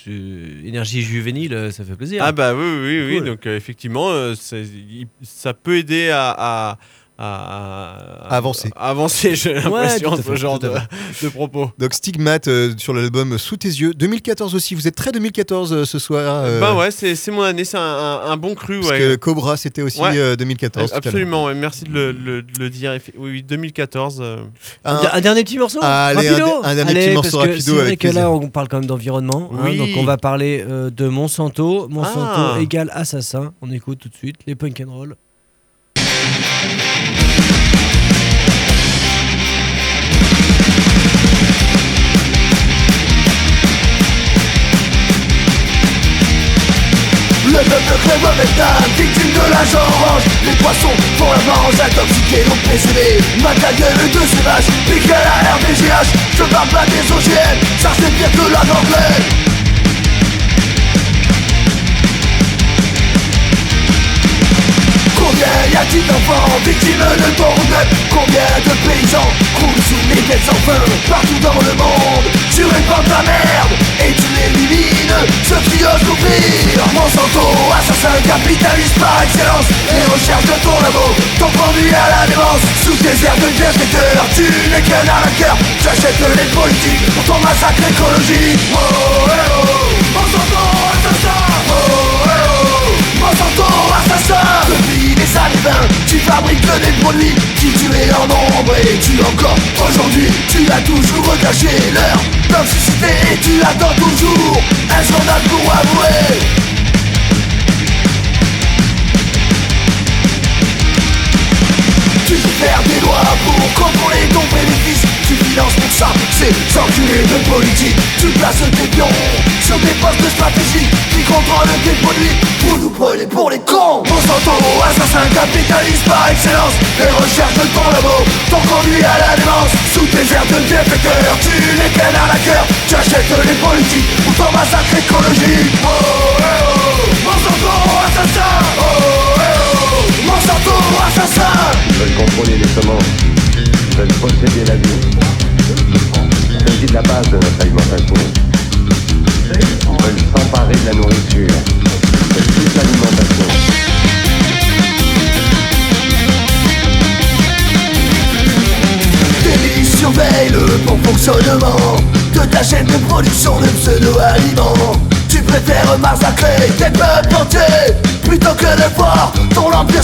[SPEAKER 3] euh, énergie juvénile, euh, ça fait plaisir.
[SPEAKER 2] Ah bah oui, oui, oui.
[SPEAKER 3] Cool.
[SPEAKER 2] Donc euh, effectivement, euh, ça peut aider à, à, à- à-
[SPEAKER 1] Avancer.
[SPEAKER 2] à avancer, j'ai l'impression,
[SPEAKER 3] à
[SPEAKER 2] ce
[SPEAKER 3] fait,
[SPEAKER 2] genre de, propos.
[SPEAKER 1] Donc Stigmate euh, sur l'album Sous tes yeux. 2014 aussi. Vous êtes très 2014 euh, ce soir. euh,
[SPEAKER 2] Bah ouais, c'est c'est mon année, c'est un, un- un bon cru.
[SPEAKER 1] Parce
[SPEAKER 2] Ouais.
[SPEAKER 1] que Cobra c'était aussi
[SPEAKER 2] Ouais.
[SPEAKER 1] euh, 2014. tout à l'heure.
[SPEAKER 2] Absolument, ouais, merci de le, le- de le dire. Oui, oui, 2014. euh,
[SPEAKER 1] Un-
[SPEAKER 3] dernier petit morceau
[SPEAKER 1] Allez, un
[SPEAKER 3] rapido
[SPEAKER 1] un dernier
[SPEAKER 3] Allez,
[SPEAKER 1] petit morceau rapido
[SPEAKER 3] C'est vrai
[SPEAKER 1] avec
[SPEAKER 3] que là, on parle quand même d'environnement. hein,
[SPEAKER 2] Oui.
[SPEAKER 3] donc, on va parler euh, de Monsanto. Monsanto
[SPEAKER 2] Ah.
[SPEAKER 3] égale assassin. On écoute tout de suite les punk and roll.
[SPEAKER 4] Orange Les poissons font la mange, intoxiqués donc PCB Mate la gueule de ces vaches, pique à la RDGH Je parle pas des OGM, ça c'est pire que la gangrène Combien y a-t-il d'enfants victimes de ton roundup Combien de paysans croulent sous les dettes sans fin Partout dans le monde, tu répands ta merde. Et tu élimines ceux qui osent l'ouvrir. Monsanto, assassin capitaliste par excellence. Les recherches de ton labo t'ont conduit à la démence. Sous tes airs de bienfaiteur, tu n'es qu'un arnaqueur. J'achète les politiques pour ton massacre écologique. Oh, eh oh, Monsanto, assassin. Oh, eh oh, Monsanto, assassin les 20, tu fabriques des produits qui tuaient en nombre. Et tu encore, aujourd'hui, tu as toujours caché leur toxicité Et tu attends toujours un scandale pour avouer. Tu veux faire des lois pour contrôler ton bénéfice Tu finances pour ça, c'est enculés de politique Tu places tes pions sur des postes stratégiques Qui comptent contrôle des produits Vous nous prenez pour les cons. Monsanto, assassin, capitaliste par excellence. Les recherches de ton labo t'ont conduit à la démence. Sous tes airs de bienfaiteur Tu les canards à cœur. Tu achètes les politiques Pour ton massacre écologique. Oh, eh, oh. Monsanto, assassin. Oh, eh, oh. Monsanto, assassin.
[SPEAKER 7] Ils veulent contrôler les semences. Veulent posséder la vie.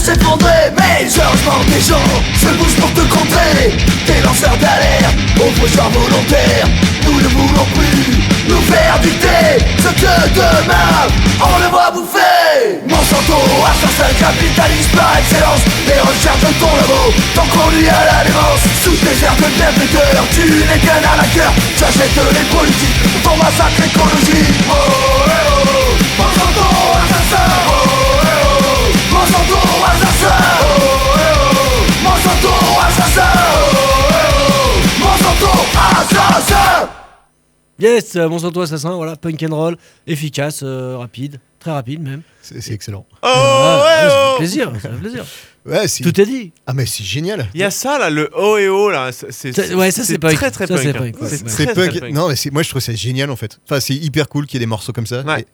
[SPEAKER 4] S'effondrer Mais heureusement des gens se bougent pour te contrer. Des lanceurs d'alerte, aux faucheurs volontaires Nous ne voulons plus nous faire dicter Ce que demain on le voit bouffer. Monsanto, assassin capitaliste par excellence. Les recherches de ton labo t'ont conduit à la Sous tes airs de bienfaiteur, tu n'es qu'un arnaqueur. Tu achètes les politiques pour ton massacre écologique. Oh, eh, oh, Monsanto, assassin
[SPEAKER 3] Yes, euh, Monsanto Assassin, voilà, punk and roll, efficace, euh, rapide, très rapide même.
[SPEAKER 1] C'est excellent.
[SPEAKER 2] Oh,
[SPEAKER 3] Ah,
[SPEAKER 2] ouais,
[SPEAKER 3] ça
[SPEAKER 2] oh.
[SPEAKER 3] fait plaisir, ça fait plaisir.
[SPEAKER 1] Ouais, c'est-
[SPEAKER 3] Tout est dit.
[SPEAKER 1] Ah, mais c'est génial.
[SPEAKER 2] Il y a ça là, le O et O là. c'est- C'est
[SPEAKER 3] ouais, ça, c'est punk.
[SPEAKER 2] très très
[SPEAKER 3] Ça,
[SPEAKER 2] punk.
[SPEAKER 3] c'est punk, ouais.
[SPEAKER 2] C'est
[SPEAKER 1] C'est
[SPEAKER 2] très,
[SPEAKER 1] punk.
[SPEAKER 2] très punk.
[SPEAKER 1] Non, mais c'est- moi je trouve ça génial en fait. Enfin, c'est hyper cool qu'il y ait des morceaux comme ça.
[SPEAKER 2] Ouais.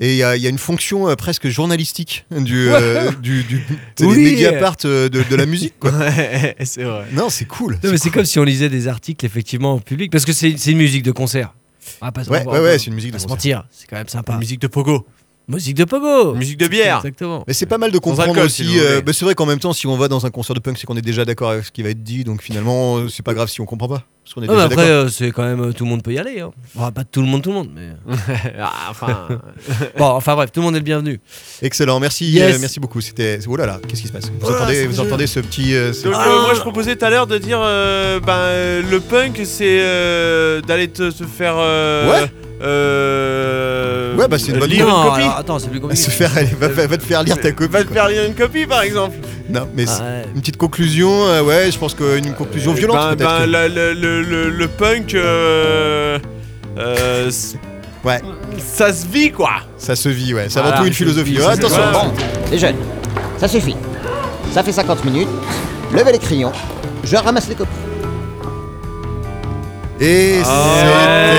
[SPEAKER 1] Et- il y, a- il y a une fonction euh, presque journalistique du, euh, du, du c'est
[SPEAKER 3] Oui.
[SPEAKER 1] les Mediapart euh, de, de la musique. Quoi.
[SPEAKER 2] Ouais, c'est vrai.
[SPEAKER 1] Non, c'est cool.
[SPEAKER 3] Non, mais c'est comme si on lisait des articles effectivement en public, parce que c'est c'est une musique de concert. Ah, pas,
[SPEAKER 1] Ouais,
[SPEAKER 3] on
[SPEAKER 1] ouais,
[SPEAKER 3] on
[SPEAKER 1] ouais, c'est une musique de concert.
[SPEAKER 3] mentir, c'est quand même sympa.
[SPEAKER 2] Une musique de pogo.
[SPEAKER 3] Musique de pogo.
[SPEAKER 2] Musique de bière.
[SPEAKER 3] Exactement.
[SPEAKER 1] Mais c'est pas mal de comprendre
[SPEAKER 2] alcool,
[SPEAKER 1] aussi.
[SPEAKER 2] si
[SPEAKER 1] euh, bah, c'est vrai qu'en même temps, si on va dans un concert de punk, c'est qu'on est déjà d'accord avec ce qui va être dit. Donc finalement, c'est pas grave si on comprend pas. Parce qu'on est
[SPEAKER 3] Ah, mais
[SPEAKER 1] déjà
[SPEAKER 3] après,
[SPEAKER 1] d'accord.
[SPEAKER 3] euh, c'est quand même euh, tout le monde peut y aller. Hein. Bon, pas tout le monde, tout le monde, mais
[SPEAKER 2] Ah, enfin.
[SPEAKER 3] bon, enfin bref, tout le monde est le bienvenu.
[SPEAKER 1] Excellent, merci,
[SPEAKER 3] Yes.
[SPEAKER 1] euh, merci beaucoup. C'était. Oh là là, qu'est-ce qui se passe? Vous
[SPEAKER 2] Oh
[SPEAKER 1] entendez, vous entendez ce petit. euh, ce-
[SPEAKER 2] Donc, euh, moi je proposais tout à l'heure de dire euh, ben, euh, le punk c'est euh, d'aller te se faire euh,
[SPEAKER 1] Ouais.
[SPEAKER 2] Euh,
[SPEAKER 1] Ouais, bah, c'est une bonne
[SPEAKER 2] lire
[SPEAKER 3] non,
[SPEAKER 2] une copie.
[SPEAKER 3] alors, attends, c'est plus compliqué.
[SPEAKER 1] se faire, allez, va, va- va te faire lire ta copie.
[SPEAKER 2] Va te faire lire une copie par exemple.
[SPEAKER 1] Non, mais
[SPEAKER 3] Ah, ouais.
[SPEAKER 1] une petite conclusion. euh, ouais, je pense qu'une conclusion violente
[SPEAKER 2] Ben,
[SPEAKER 1] peut-être.
[SPEAKER 2] ben,
[SPEAKER 1] que-
[SPEAKER 2] la- le, le- le- le punk euh, euh, c-
[SPEAKER 1] Ouais,
[SPEAKER 2] ça se vit quoi.
[SPEAKER 1] ça se vit. Ouais, c'est
[SPEAKER 2] Voilà,
[SPEAKER 1] avant tout une philosophie. Ouais, attention.
[SPEAKER 8] Bon, les jeunes, ça suffit. Ça fait 50 minutes. Levez les crayons. Je ramasse les copies.
[SPEAKER 1] Et
[SPEAKER 2] Ah,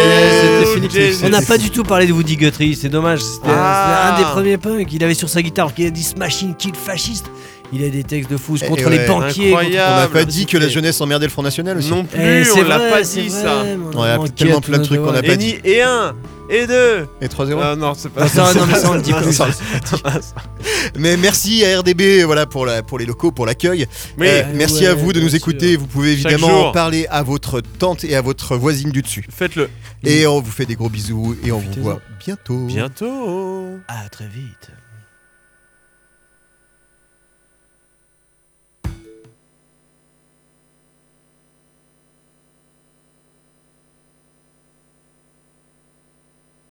[SPEAKER 1] c'était
[SPEAKER 3] On n'a pas du tout parlé de Woody Guthrie, c'est dommage. C'était
[SPEAKER 2] Ah.
[SPEAKER 3] c'était un des premiers punks. Il avait sur sa guitare qui a dit Smashing Kill Fasciste. Il a des textes de fous
[SPEAKER 1] Eh,
[SPEAKER 3] contre
[SPEAKER 1] ouais.
[SPEAKER 3] les banquiers. contre-.
[SPEAKER 1] On n'a pas dit que la jeunesse emmerdait le Front National aussi.
[SPEAKER 2] Non plus,
[SPEAKER 3] Eh, c'est
[SPEAKER 2] on l'a
[SPEAKER 3] vrai,
[SPEAKER 2] pas dit ça.
[SPEAKER 3] on
[SPEAKER 1] Ouais, il y a tellement plein de trucs qu'on a
[SPEAKER 3] devoirs.
[SPEAKER 1] pas dit.
[SPEAKER 2] et un, et deux.
[SPEAKER 1] Et 3-0
[SPEAKER 2] Ah non, c'est pas
[SPEAKER 3] Non, ça, non, mais ça, on le dit plus.
[SPEAKER 2] ça.
[SPEAKER 1] Mais merci à RDB voilà, pour, la, pour les locaux, pour l'accueil.
[SPEAKER 2] Oui.
[SPEAKER 1] Euh, merci
[SPEAKER 3] ouais,
[SPEAKER 1] à vous de nous écouter.
[SPEAKER 3] sûr.
[SPEAKER 1] Vous pouvez évidemment parler à votre tante et à votre voisine du dessus.
[SPEAKER 2] Faites-le.
[SPEAKER 1] Et on vous fait des gros bisous et on vous voit bientôt.
[SPEAKER 2] Bientôt.
[SPEAKER 3] À très vite.